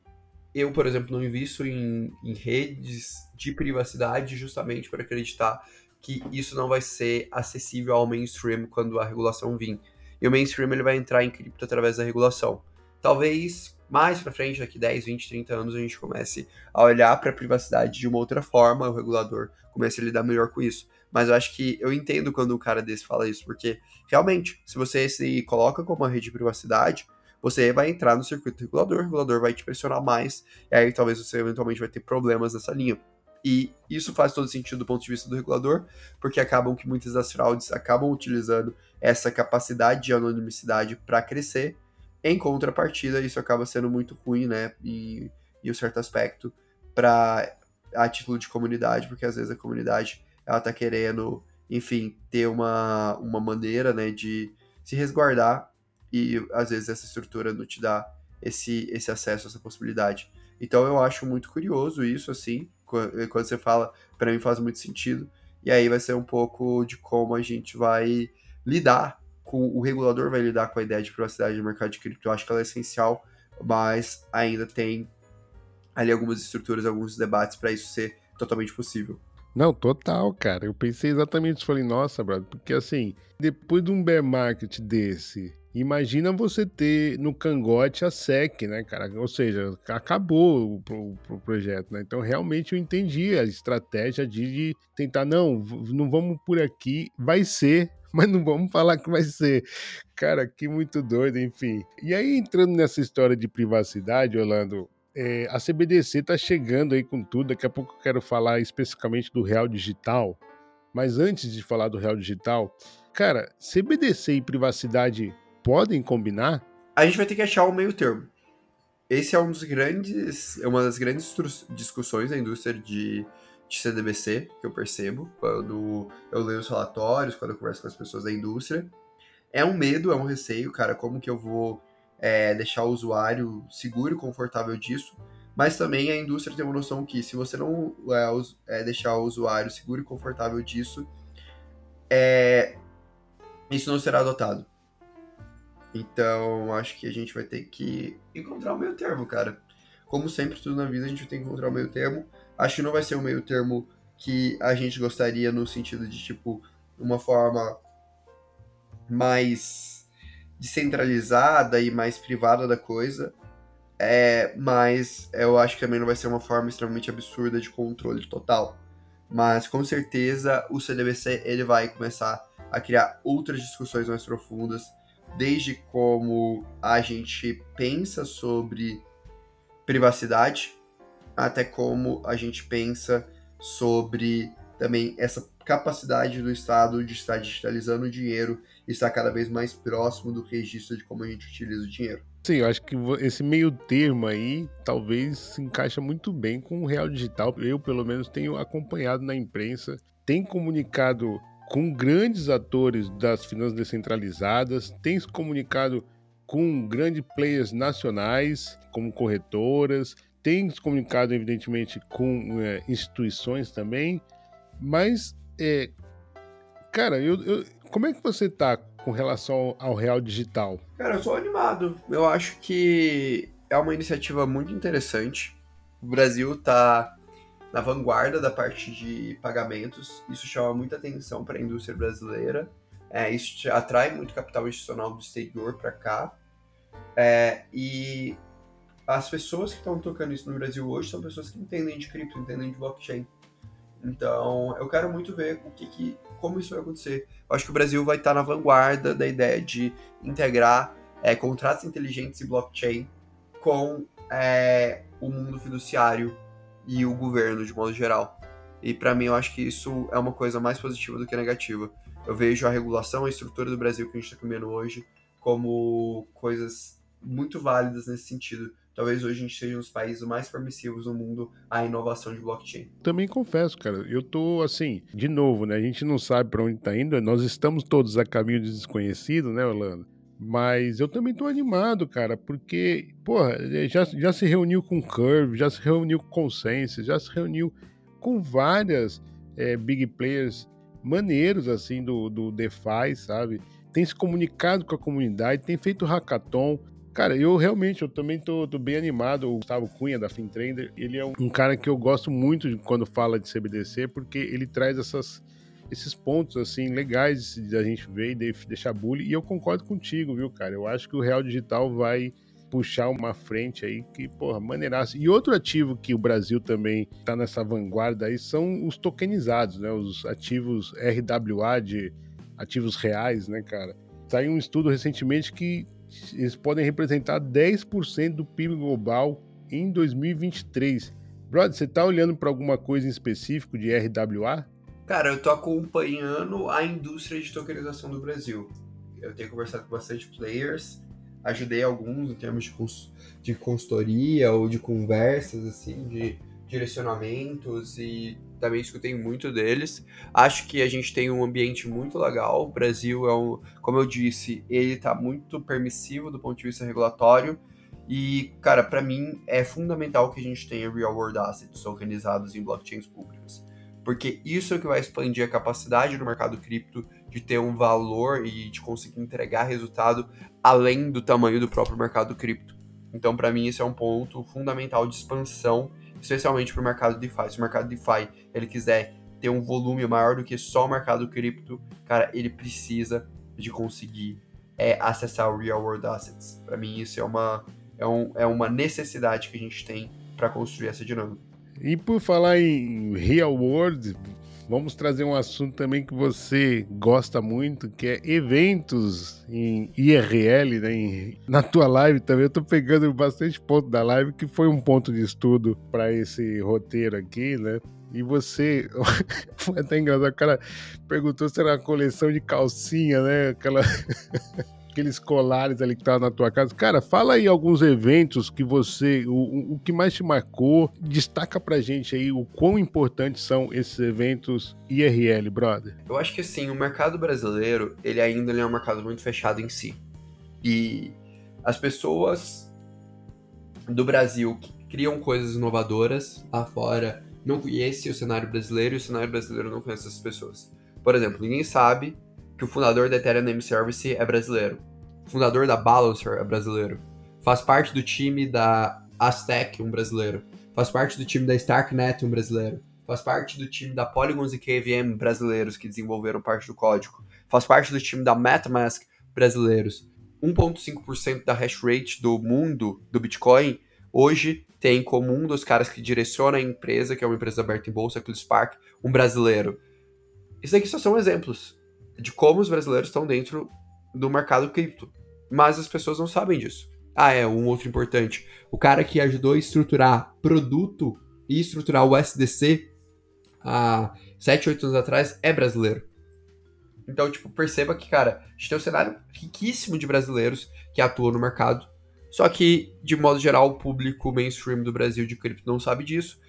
eu, por exemplo, não invisto em, em redes de privacidade justamente para acreditar que isso não vai ser acessível ao mainstream quando a regulação vir. E o mainstream ele vai entrar em cripto através da regulação. Talvez mais para frente, daqui 10, 20, 30 anos, a gente comece a olhar para a privacidade de uma outra forma, o regulador comece a lidar melhor com isso. Mas eu acho que eu entendo quando um cara desse fala isso, porque realmente, se você se coloca como uma rede de privacidade, você vai entrar no circuito regulador, o regulador vai te pressionar mais, e aí talvez você eventualmente vai ter problemas nessa linha. E isso faz todo sentido do ponto de vista do regulador, porque acabam que muitas das fraudes acabam utilizando essa capacidade de anonimicidade para crescer. Em contrapartida, isso acaba sendo muito ruim, né? E, em um certo aspecto, para a título de comunidade, porque às vezes a comunidade ela tá querendo, enfim, ter uma, uma maneira, né, de se resguardar e às vezes essa estrutura não te dá esse, esse acesso, essa possibilidade. Então eu acho muito curioso isso, assim, quando você fala, para mim faz muito sentido. E aí vai ser um pouco de como a gente vai lidar com o regulador vai lidar com a ideia de privacidade no mercado de cripto. Eu acho que ela é essencial, mas ainda tem ali algumas estruturas, alguns debates para isso ser totalmente possível. Não, total, cara. Eu pensei exatamente isso. Falei, nossa, brother, porque assim, depois de um bear market desse, Imagina você ter no cangote a SEC, né, cara? Ou seja, acabou o, o, o projeto, né? Então, realmente eu entendi a estratégia de, de tentar, não, não vamos por aqui, vai ser, mas não vamos falar que vai ser. Cara, que muito doido, enfim. E aí, entrando nessa história de privacidade, Orlando, é, a CBDC tá chegando aí com tudo. Daqui a pouco eu quero falar especificamente do Real Digital. Mas antes de falar do Real Digital, cara, CBDC e privacidade podem combinar? A gente vai ter que achar o meio termo. Esse é um dos grandes, é uma das grandes discussões da indústria de, de CDBC que eu percebo quando eu leio os relatórios, quando eu converso com as pessoas da indústria. É um medo, é um receio, cara, como que eu vou é, deixar o usuário seguro e confortável disso. Mas também a indústria tem uma noção que se você não é, é, deixar o usuário seguro e confortável disso, é, isso não será adotado. Então, acho que a gente vai ter que encontrar o meio termo, cara. Como sempre, tudo na vida, a gente tem que encontrar o meio termo. Acho que não vai ser o meio termo que a gente gostaria no sentido de, tipo, uma forma mais descentralizada e mais privada da coisa. É, mas eu acho que também não vai ser uma forma extremamente absurda de controle total. Mas com certeza o CDBC ele vai começar a criar outras discussões mais profundas desde como a gente pensa sobre privacidade, até como a gente pensa sobre também essa capacidade do Estado de estar digitalizando o dinheiro e estar cada vez mais próximo do registro de como a gente utiliza o dinheiro. Sim, eu acho que esse meio termo aí talvez se encaixa muito bem com o real digital. Eu, pelo menos, tenho acompanhado na imprensa, tem comunicado com grandes atores das finanças descentralizadas, tem se comunicado com grandes players nacionais, como corretoras, tem se comunicado, evidentemente, com é, instituições também, mas, é, cara, eu, eu, como é que você tá com relação ao real digital? Cara, eu sou animado. Eu acho que é uma iniciativa muito interessante. O Brasil tá na vanguarda da parte de pagamentos. Isso chama muita atenção para a indústria brasileira. É, isso atrai muito capital institucional do exterior para cá. É, e as pessoas que estão tocando isso no Brasil hoje são pessoas que entendem de cripto, entendem de blockchain. Então, eu quero muito ver o que, que como isso vai acontecer. Eu acho que o Brasil vai estar na vanguarda da ideia de integrar é, contratos inteligentes e blockchain com é, o mundo fiduciário e o governo de modo geral. E para mim eu acho que isso é uma coisa mais positiva do que negativa. Eu vejo a regulação, a estrutura do Brasil que a gente está comendo hoje como coisas muito válidas nesse sentido. Talvez hoje a gente seja um dos países mais permissivos no mundo à inovação de blockchain. Também confesso, cara, eu tô assim, de novo, né? A gente não sabe para onde tá indo, nós estamos todos a caminho de desconhecido, né, Orlando? Mas eu também tô animado, cara, porque, porra, é, já, já se reuniu com Curve, já se reuniu com Consensus, já se reuniu com várias é, big players maneiros, assim, do, do DeFi, sabe? Tem se comunicado com a comunidade, tem feito hackathon. Cara, eu realmente, eu também tô, tô, bem animado. O Gustavo Cunha, da FinTrender, ele é um cara que eu gosto muito quando fala de CBDC, porque ele traz essas esses pontos assim legais de a gente ver e deixar bullying. E eu concordo contigo, viu, cara? Eu acho que o Real Digital vai puxar uma frente aí que, porra, maneiraça. E outro ativo que o Brasil também tá nessa vanguarda aí são os tokenizados, né? Os ativos RWA de ativos reais, né, cara? Saiu um estudo recentemente que eles podem representar 10% do PIB global em 2023. Brother, você tá olhando para alguma coisa em específico de RWA? Cara, eu tô acompanhando a indústria de tokenização do Brasil. Eu tenho conversado com bastante players, ajudei alguns em termos de, cons de consultoria ou de conversas, assim, de direcionamentos e também escutei muito deles. Acho que a gente tem um ambiente muito legal. O Brasil é um, como eu disse, ele tá muito permissivo do ponto de vista regulatório. E, cara, para mim é fundamental que a gente tenha real world assets tokenizados em blockchains públicas porque isso é o que vai expandir a capacidade do mercado cripto de ter um valor e de conseguir entregar resultado além do tamanho do próprio mercado cripto. Então, para mim, isso é um ponto fundamental de expansão, especialmente para o mercado DeFi. Se o mercado DeFi ele quiser ter um volume maior do que só o mercado cripto, cara, ele precisa de conseguir é, acessar o real world assets. Para mim, isso é uma, é, um, é uma necessidade que a gente tem para construir essa dinâmica. E por falar em real world, vamos trazer um assunto também que você gosta muito, que é eventos em IRL, né? Em, na tua live também. Eu tô pegando bastante ponto da live, que foi um ponto de estudo para esse roteiro aqui, né? E você, foi até engraçado, o cara perguntou se era uma coleção de calcinha, né? Aquela aqueles colares ali que estavam na tua casa. Cara, fala aí alguns eventos que você, o, o que mais te marcou, destaca pra gente aí o quão importantes são esses eventos IRL, brother. Eu acho que assim, o mercado brasileiro, ele ainda é um mercado muito fechado em si. E as pessoas do Brasil que criam coisas inovadoras lá fora não conhecem o cenário brasileiro e o cenário brasileiro não conhece essas pessoas. Por exemplo, ninguém sabe que o fundador da Ethereum Name Service é brasileiro. Fundador da Balancer é brasileiro. Faz parte do time da Aztec, um brasileiro. Faz parte do time da Starknet, um brasileiro. Faz parte do time da Polygons e KVM brasileiros que desenvolveram parte do código. Faz parte do time da MetaMask brasileiros. 1.5% da hash rate do mundo do Bitcoin hoje tem como um dos caras que direciona a empresa, que é uma empresa aberta em bolsa, aquele Spark, um brasileiro. Isso aqui só são exemplos de como os brasileiros estão dentro do mercado cripto. Mas as pessoas não sabem disso. Ah, é, um outro importante. O cara que ajudou a estruturar produto e estruturar o SDC há 7, 8 anos atrás é brasileiro. Então, tipo, perceba que, cara, a gente tem um cenário riquíssimo de brasileiros que atuam no mercado. Só que, de modo geral, o público mainstream do Brasil de cripto não sabe disso.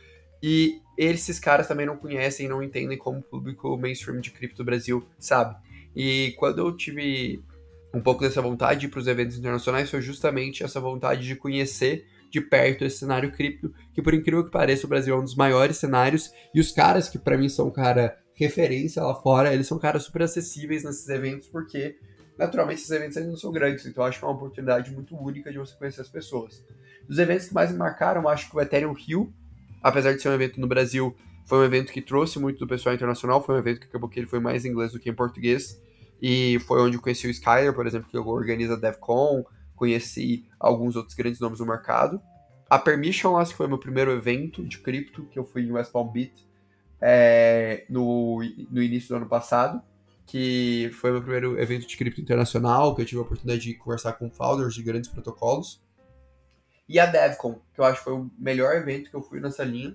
E esses caras também não conhecem não entendem como o público mainstream de cripto do Brasil sabe. E quando eu tive um pouco dessa vontade de ir para os eventos internacionais, foi justamente essa vontade de conhecer de perto esse cenário cripto, que por incrível que pareça, o Brasil é um dos maiores cenários, e os caras que para mim são, cara, referência lá fora, eles são caras super acessíveis nesses eventos, porque naturalmente esses eventos ainda não são grandes, então acho que é uma oportunidade muito única de você conhecer as pessoas. Dos eventos que mais me marcaram, acho que o Ethereum Rio apesar de ser um evento no Brasil, foi um evento que trouxe muito do pessoal internacional, foi um evento que acabou que ele foi mais em inglês do que em português, e foi onde eu conheci o Skyler, por exemplo, que organiza a DevCon, conheci alguns outros grandes nomes do mercado. A Permission que foi meu primeiro evento de cripto, que eu fui em West Palm Beach é, no, no início do ano passado, que foi meu primeiro evento de cripto internacional, que eu tive a oportunidade de conversar com founders de grandes protocolos. E a DevCon, que eu acho que foi o melhor evento que eu fui nessa linha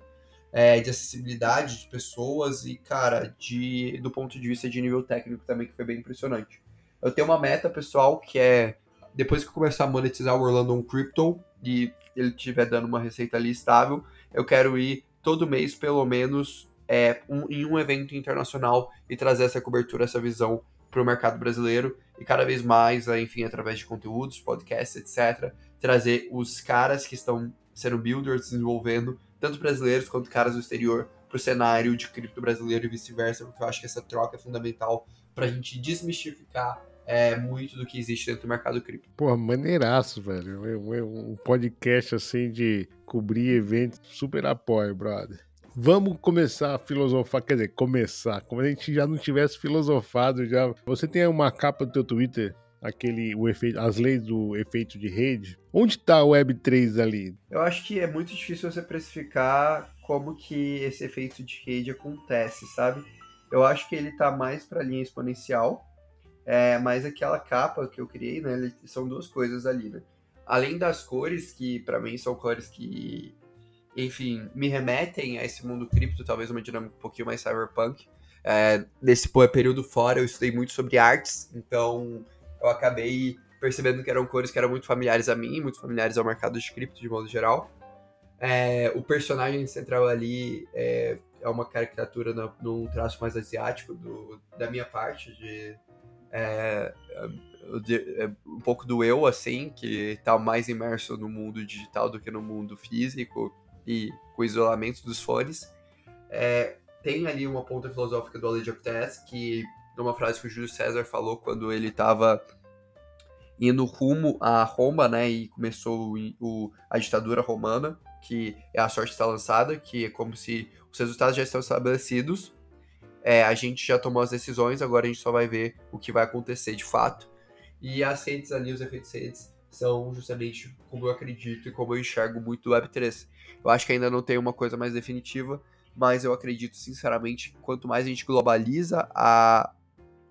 é, de acessibilidade de pessoas e, cara, de, do ponto de vista de nível técnico também, que foi bem impressionante. Eu tenho uma meta pessoal que é, depois que eu começar a monetizar o Orlando on Crypto e ele estiver dando uma receita ali estável, eu quero ir todo mês, pelo menos, é, um, em um evento internacional e trazer essa cobertura, essa visão para o mercado brasileiro e cada vez mais, enfim, através de conteúdos, podcasts, etc., trazer os caras que estão sendo builders, desenvolvendo, tanto brasileiros quanto caras do exterior, para o cenário de cripto brasileiro e vice-versa, porque eu acho que essa troca é fundamental para a gente desmistificar é, muito do que existe dentro do mercado cripto. Pô, maneiraço, velho. Um podcast assim de cobrir eventos, super apoio, brother. Vamos começar a filosofar, quer dizer, começar, como a gente já não tivesse filosofado já. Você tem uma capa do teu Twitter aquele o efeito, as leis do efeito de rede. Onde está o Web3 ali? Eu acho que é muito difícil você precificar como que esse efeito de rede acontece, sabe? Eu acho que ele está mais para a linha exponencial, é, mas aquela capa que eu criei, né, são duas coisas ali, né? Além das cores, que para mim são cores que, enfim, me remetem a esse mundo cripto, talvez uma dinâmica um pouquinho mais cyberpunk. É, nesse período fora eu estudei muito sobre artes, então eu acabei percebendo que eram cores que eram muito familiares a mim, muito familiares ao mercado de cripto de modo geral. É, o personagem central ali é, é uma caricatura num traço mais asiático do, da minha parte, de, é, de, é, um pouco do eu, assim, que está mais imerso no mundo digital do que no mundo físico e com isolamento dos fones. É, tem ali uma ponta filosófica do of Tess, que numa frase que o Júlio César falou quando ele estava indo rumo a Roma, né, e começou o, o, a ditadura romana, que é a sorte está lançada, que é como se os resultados já estão estabelecidos, é, a gente já tomou as decisões, agora a gente só vai ver o que vai acontecer de fato. E as redes ali, os efeitos redes, são justamente como eu acredito e como eu enxergo muito do Web3. Eu acho que ainda não tem uma coisa mais definitiva, mas eu acredito sinceramente quanto mais a gente globaliza a,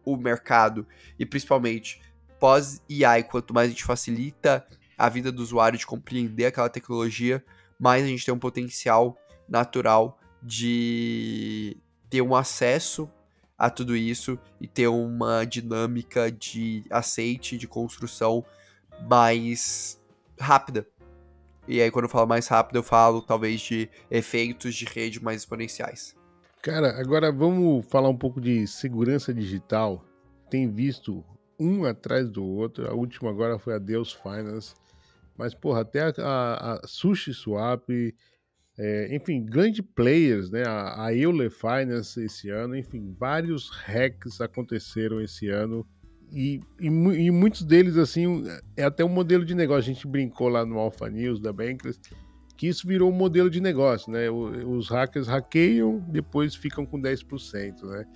o mercado e principalmente pós-AI, quanto mais a gente facilita a vida do usuário de compreender aquela tecnologia, mais a gente tem um potencial natural de ter um acesso a tudo isso e ter uma dinâmica de aceite, de construção mais rápida. E aí, quando eu falo mais rápido, eu falo talvez de efeitos de rede mais exponenciais. Cara, agora vamos falar um pouco de segurança digital. Tem visto um atrás do outro. A última agora foi a Deus Finance. Mas, porra, até a, a, a Sushi Swap, é, enfim, grandes players, né? A, a Euler Finance esse ano, enfim, vários hacks aconteceram esse ano. E, e, e, muitos deles, assim, é até um modelo de negócio. A gente brincou lá no Alpha News da Bankless que isso virou um modelo de negócio, né? Os hackers hackeiam, depois ficam com 10%, né?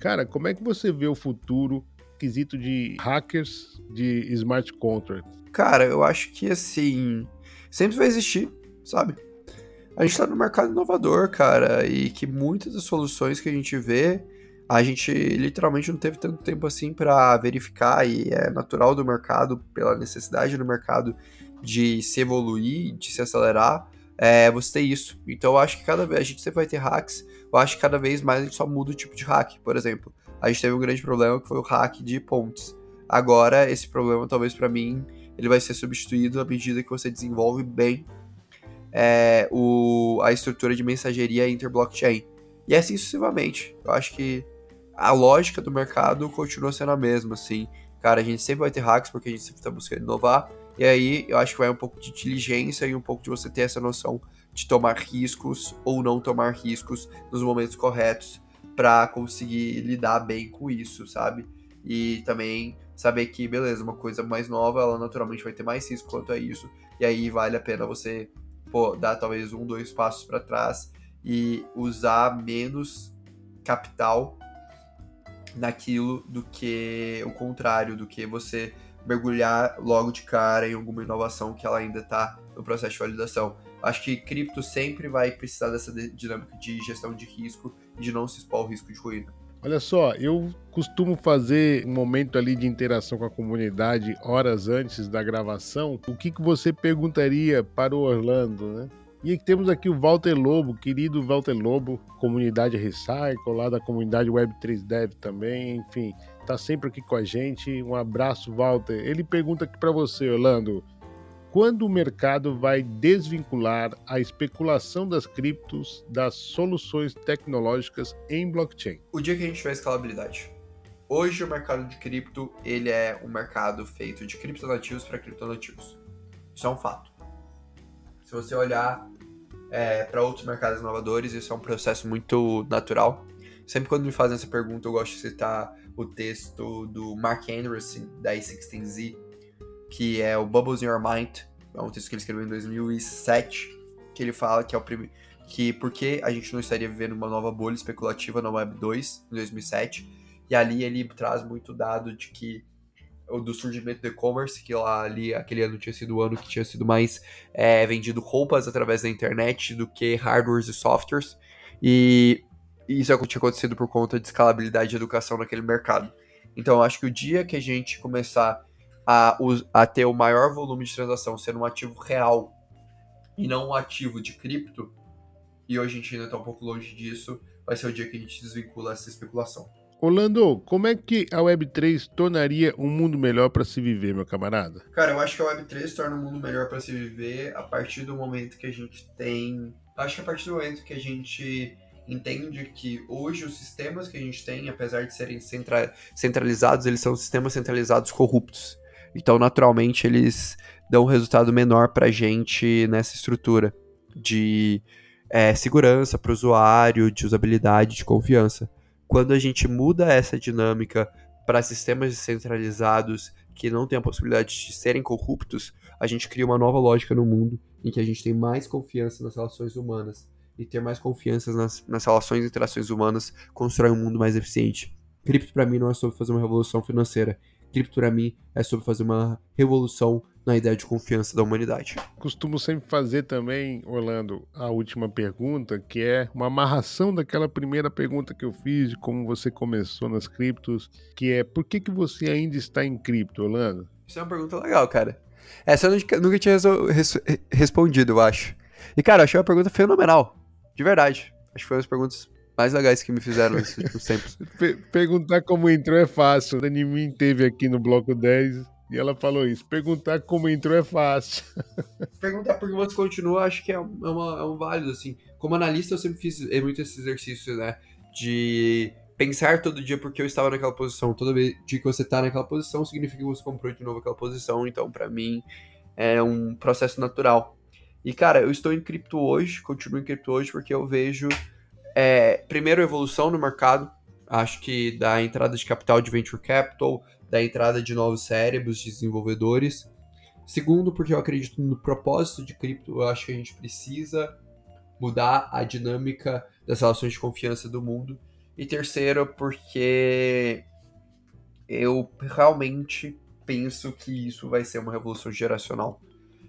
Cara, como é que você vê o futuro quesito de hackers de smart contract? Cara, eu acho que assim, sempre vai existir, sabe? A gente tá no mercado inovador, cara, e que muitas das soluções que a gente vê, a gente literalmente não teve tanto tempo assim para verificar e é natural do mercado, pela necessidade do mercado de se evoluir, de se acelerar, é, você tem isso. Então eu acho que cada vez a gente sempre vai ter hacks, eu acho que cada vez mais a gente só muda o tipo de hack. Por exemplo, a gente teve um grande problema que foi o hack de pontes. Agora, esse problema, talvez para mim, ele vai ser substituído à medida que você desenvolve bem é, o, a estrutura de mensageria interblockchain. E assim sucessivamente. Eu acho que a lógica do mercado continua sendo a mesma, assim. Cara, a gente sempre vai ter hacks porque a gente sempre está buscando inovar. E aí eu acho que vai um pouco de inteligência e um pouco de você ter essa noção de tomar riscos ou não tomar riscos nos momentos corretos para conseguir lidar bem com isso, sabe? E também saber que, beleza, uma coisa mais nova, ela naturalmente vai ter mais risco quanto a isso. E aí vale a pena você pô, dar talvez um, dois passos para trás e usar menos capital naquilo do que o contrário, do que você mergulhar logo de cara em alguma inovação que ela ainda está no processo de validação. Acho que cripto sempre vai precisar dessa dinâmica de gestão de risco e de não se expor ao risco de ruína. Olha só, eu costumo fazer um momento ali de interação com a comunidade horas antes da gravação. O que, que você perguntaria para o Orlando, né? E temos aqui o Walter Lobo, querido Walter Lobo, comunidade Recycle, lá da comunidade Web3Dev também, enfim, tá sempre aqui com a gente. Um abraço, Walter. Ele pergunta aqui para você, Orlando, quando o mercado vai desvincular a especulação das criptos das soluções tecnológicas em blockchain? O dia que a gente tiver escalabilidade. Hoje o mercado de cripto, ele é um mercado feito de criptonativos para criptonativos. Isso é um fato. Se você olhar é, para outros mercados inovadores. Isso é um processo muito natural. Sempre quando me fazem essa pergunta, eu gosto de citar o texto do Mark Anderson, da A16Z, que é o Bubbles in Your Mind. É um texto que ele escreveu em 2007, que ele fala que é o primeiro que porque a gente não estaria vivendo uma nova bolha especulativa na Web 2 em 2007. E ali ele traz muito dado de que do surgimento do e-commerce, que lá ali aquele ano tinha sido o ano que tinha sido mais é, vendido roupas através da internet do que hardwares e softwares. E isso é tinha acontecido por conta de escalabilidade de educação naquele mercado. Então, eu acho que o dia que a gente começar a, a ter o maior volume de transação sendo um ativo real e não um ativo de cripto, e hoje a gente ainda está um pouco longe disso, vai ser o dia que a gente desvincula essa especulação. Orlando, como é que a Web3 tornaria um mundo melhor para se viver, meu camarada? Cara, eu acho que a Web3 torna um mundo melhor para se viver a partir do momento que a gente tem. Acho que a partir do momento que a gente entende que hoje os sistemas que a gente tem, apesar de serem centra... centralizados, eles são sistemas centralizados corruptos. Então, naturalmente, eles dão um resultado menor para a gente nessa estrutura de é, segurança para o usuário, de usabilidade, de confiança. Quando a gente muda essa dinâmica para sistemas descentralizados que não têm a possibilidade de serem corruptos, a gente cria uma nova lógica no mundo em que a gente tem mais confiança nas relações humanas. E ter mais confiança nas, nas relações e interações humanas constrói um mundo mais eficiente. Cripto para mim não é sobre fazer uma revolução financeira. Cripto para mim é sobre fazer uma revolução na ideia de confiança da humanidade. Costumo sempre fazer também, Orlando, a última pergunta, que é uma amarração daquela primeira pergunta que eu fiz de como você começou nas criptos, que é por que, que você ainda está em cripto, Orlando? Isso é uma pergunta legal, cara. Essa eu nunca, tinha res respondido, eu acho. E, cara, eu achei uma pergunta fenomenal. De verdade. Acho que foi uma das perguntas mais legais que me fizeram nesses últimos tempos. Perguntar como entrou é fácil. A Nimin teve aqui no bloco 10 e ela falou isso. Perguntar como entrou é fácil. Perguntar por que você continua, acho que é, uma, é um válido, assim. Como analista, eu sempre fiz é muito esse exercício, né? De pensar todo dia porque eu estava naquela posição. Toda vez que você está naquela posição, significa que você comprou de novo aquela posição. Então, para mim, é um processo natural. E, cara, eu estou em cripto hoje, continuo em cripto hoje porque eu vejo, é, primeiro, evolução no mercado. Acho que da entrada de capital de venture capital, da entrada de novos cérebros, de desenvolvedores. Segundo, porque eu acredito no propósito de cripto, eu acho que a gente precisa mudar a dinâmica das relações de confiança do mundo. E terceiro, porque eu realmente penso que isso vai ser uma revolução geracional.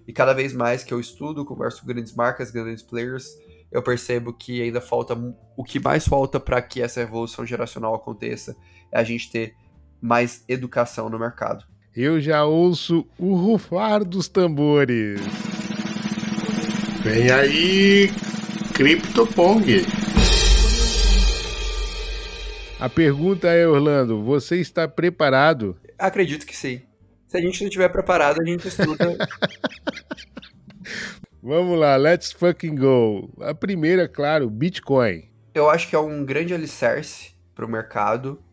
E cada vez mais que eu estudo, converso com grandes marcas, grandes players, eu percebo que ainda falta o que mais falta para que essa revolução geracional aconteça é a gente ter mais educação no mercado. Eu já ouço o rufar dos tambores. Vem aí, CryptoPong. A pergunta é, Orlando, você está preparado? Acredito que sim. Se a gente não estiver preparado, a gente estuda. Vamos lá, let's fucking go. A primeira, claro, Bitcoin. Eu acho que é um grande alicerce para o mercado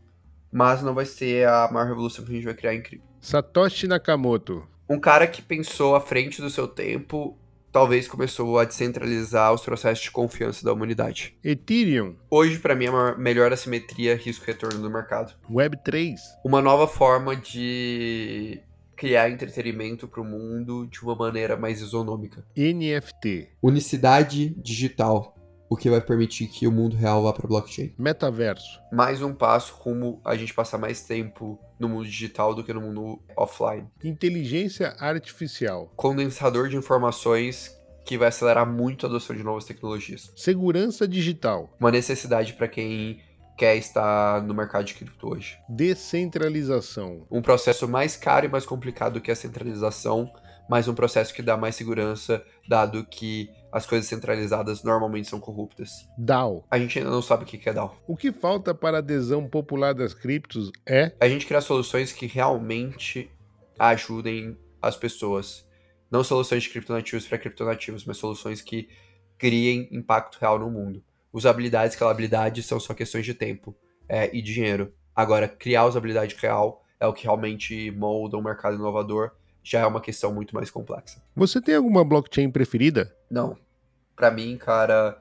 mas não vai ser a maior revolução que a gente vai criar em cripto. Satoshi Nakamoto. Um cara que pensou à frente do seu tempo, talvez começou a descentralizar os processos de confiança da humanidade. Ethereum. Hoje, para mim, é a melhor assimetria risco-retorno do mercado. Web3. Uma nova forma de criar entretenimento para o mundo de uma maneira mais isonômica. NFT. Unicidade digital o que vai permitir que o mundo real vá para blockchain. Metaverso. Mais um passo rumo a gente passar mais tempo no mundo digital do que no mundo offline. Inteligência artificial. Condensador de informações que vai acelerar muito a adoção de novas tecnologias. Segurança digital. Uma necessidade para quem quer estar no mercado de cripto hoje. Descentralização. Um processo mais caro e mais complicado que a centralização, mas um processo que dá mais segurança, dado que as coisas centralizadas normalmente são corruptas. DAO. A gente ainda não sabe o que é DAO. O que falta para a adesão popular das criptos é a gente criar soluções que realmente ajudem as pessoas. Não soluções de criptonativos para criptonativos, mas soluções que criem impacto real no mundo. Usabilidade e escalabilidade são só questões de tempo é, e dinheiro. Agora, criar usabilidade real é o que realmente molda um mercado inovador já é uma questão muito mais complexa. Você tem alguma blockchain preferida? Não. Para mim, cara,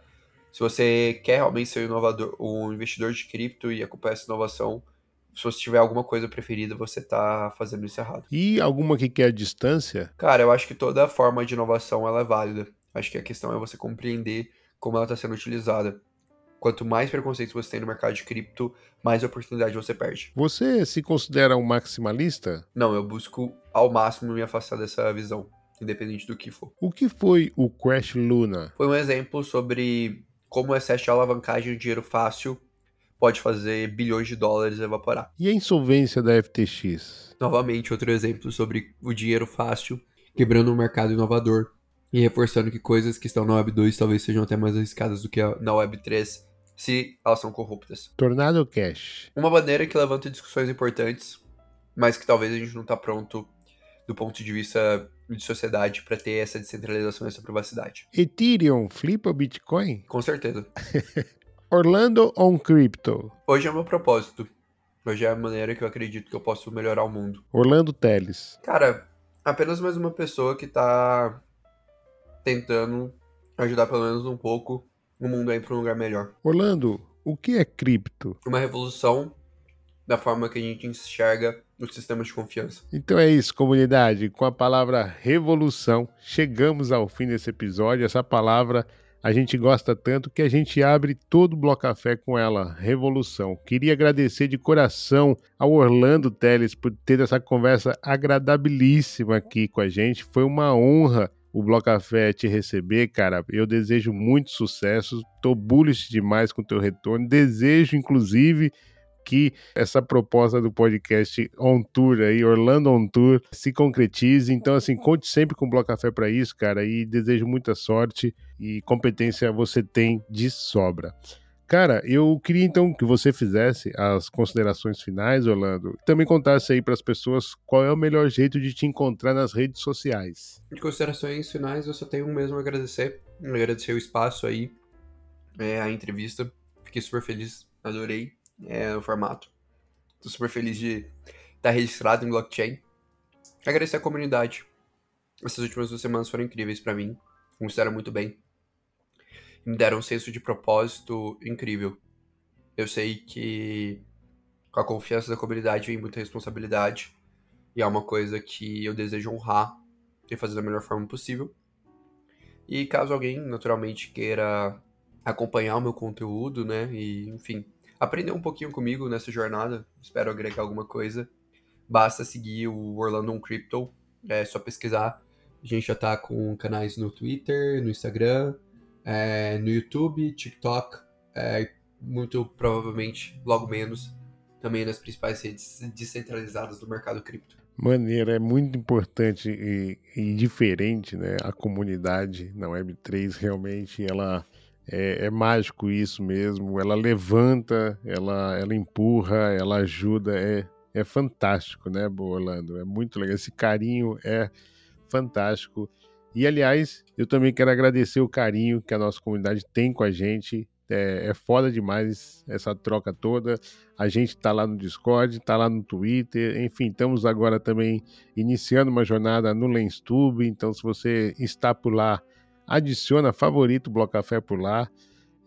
se você quer realmente ser um inovador, um investidor de cripto e acompanhar essa inovação, se você tiver alguma coisa preferida, você tá fazendo isso errado. E alguma que quer distância? Cara, eu acho que toda forma de inovação ela é válida. Acho que a questão é você compreender como ela está sendo utilizada. Quanto mais preconceito você tem no mercado de cripto, mais oportunidade você perde. Você se considera um maximalista? Não, eu busco ao máximo me afastar dessa visão, independente do que for. O que foi o Crash Luna? Foi um exemplo sobre como o excesso de alavancagem de dinheiro fácil pode fazer bilhões de dólares evaporar. E a insolvência da FTX? Novamente, outro exemplo sobre o dinheiro fácil quebrando um mercado inovador e reforçando que coisas que estão na Web 2 talvez sejam até mais arriscadas do que na Web 3 se elas são corruptas. Tornado Cash. Uma bandeira que levanta discussões importantes, mas que talvez a gente não está pronto do ponto de vista de sociedade para ter essa descentralização e essa privacidade. Ethereum flipa Bitcoin? Com certeza. Orlando on Crypto. Hoje é o meu propósito. Hoje é a maneira que eu acredito que eu posso melhorar o mundo. Orlando Teles. Cara, apenas mais uma pessoa que tá tentando ajudar pelo menos um pouco o mundo a ir para um lugar melhor. Orlando, o que é cripto? Uma revolução da forma que a gente enxerga os sistemas de confiança. Então é isso, comunidade. Com a palavra revolução, chegamos ao fim desse episódio. Essa palavra a gente gosta tanto que a gente abre todo o Bloco Café com ela, Revolução. Queria agradecer de coração ao Orlando Teles por ter essa conversa agradabilíssima aqui com a gente. Foi uma honra o Bloco Café te receber, cara. Eu desejo muito sucesso. Tô bullish demais com o teu retorno. Desejo, inclusive, que essa proposta do podcast On Tour aí, Orlando On Tour, se concretize. Então, assim, conte sempre com o Bloco Café para isso, cara, e desejo muita sorte e competência você tem de sobra. Cara, eu queria então que você fizesse as considerações finais, Orlando. Também contasse aí para as pessoas qual é o melhor jeito de te encontrar nas redes sociais. De considerações finais, eu só tenho mesmo a agradecer. Agradecer o espaço aí, é, a entrevista. Fiquei super feliz, adorei é, o formato. Tô super feliz de estar tá registrado em blockchain. Agradecer a comunidade. Essas últimas duas semanas foram incríveis para mim. Considero muito bem. Me deram um senso de propósito incrível. Eu sei que com a confiança da comunidade vem muita responsabilidade. E é uma coisa que eu desejo honrar e fazer da melhor forma possível. E caso alguém, naturalmente, queira acompanhar o meu conteúdo, né? E, enfim, aprender um pouquinho comigo nessa jornada, espero agregar alguma coisa, basta seguir o Orlando on Crypto, é só pesquisar. A gente já tá com canais no Twitter, no Instagram, é, no YouTube, TikTok, é, muito provavelmente, logo menos, também nas principais redes descentralizadas do mercado cripto. Maneiro, é muito importante e, e diferente, né? A comunidade na Web3 realmente ela é, é, mágico isso mesmo. Ela levanta, ela, ela empurra, ela ajuda. É, é fantástico, né, Orlando? É muito legal. Esse carinho é fantástico. E, aliás, eu também quero agradecer o carinho que a nossa comunidade tem com a gente. É, é foda demais essa troca toda. A gente tá lá no Discord, tá lá no Twitter, enfim, estamos agora também iniciando uma jornada no LensTube. Então, se você está por lá, adiciona favorito Bloco Café por lá.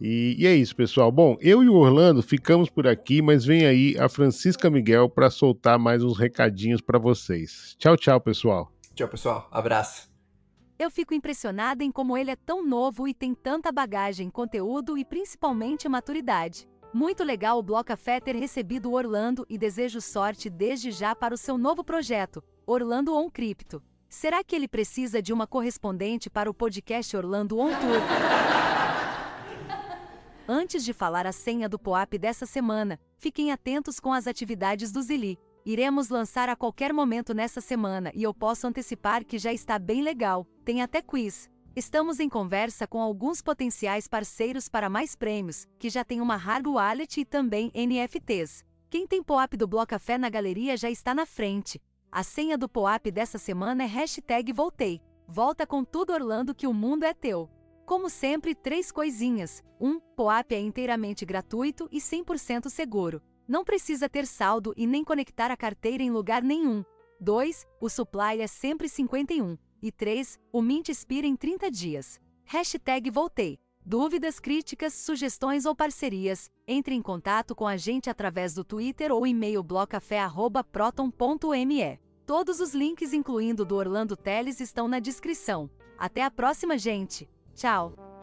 E, e, é isso, pessoal. Bom, eu e o Orlando ficamos por aqui, mas vem aí a Francisca Miguel para soltar mais uns recadinhos para vocês. Tchau, tchau, pessoal. Tchau, pessoal. Abraço. Eu fico impressionada em como ele é tão novo e tem tanta bagagem, conteúdo e principalmente maturidade. Muito legal o Bloco ter recebido Orlando e desejo sorte desde já para o seu novo projeto, Orlando On Crypto. Será que ele precisa de uma correspondente para o podcast Orlando On Tour? Antes de falar a senha do POAP dessa semana, fiquem atentos com as atividades do Zili. Iremos lançar a qualquer momento nessa semana e eu posso antecipar que já está bem legal, tem até quiz. Estamos em conversa com alguns potenciais parceiros para mais prêmios, que já tem uma hard wallet e também NFTs. Quem tem POAP do Bloco Café na galeria já está na frente. A senha do POAP dessa semana é hashtag voltei. Volta com tudo Orlando que o mundo é teu. Como sempre, três coisinhas. 1. Um, POAP é inteiramente gratuito e 100% seguro. Não precisa ter saldo e nem conectar a carteira em lugar nenhum. 2. O supply é sempre 51. E 3. O Mint expira em 30 dias. Hashtag voltei. Dúvidas, críticas, sugestões ou parcerias, entre em contato com a gente através do Twitter ou e-mail blocafé.proton.me. Todos os links, incluindo do Orlando Teles, estão na descrição. Até a próxima, gente! Tchau!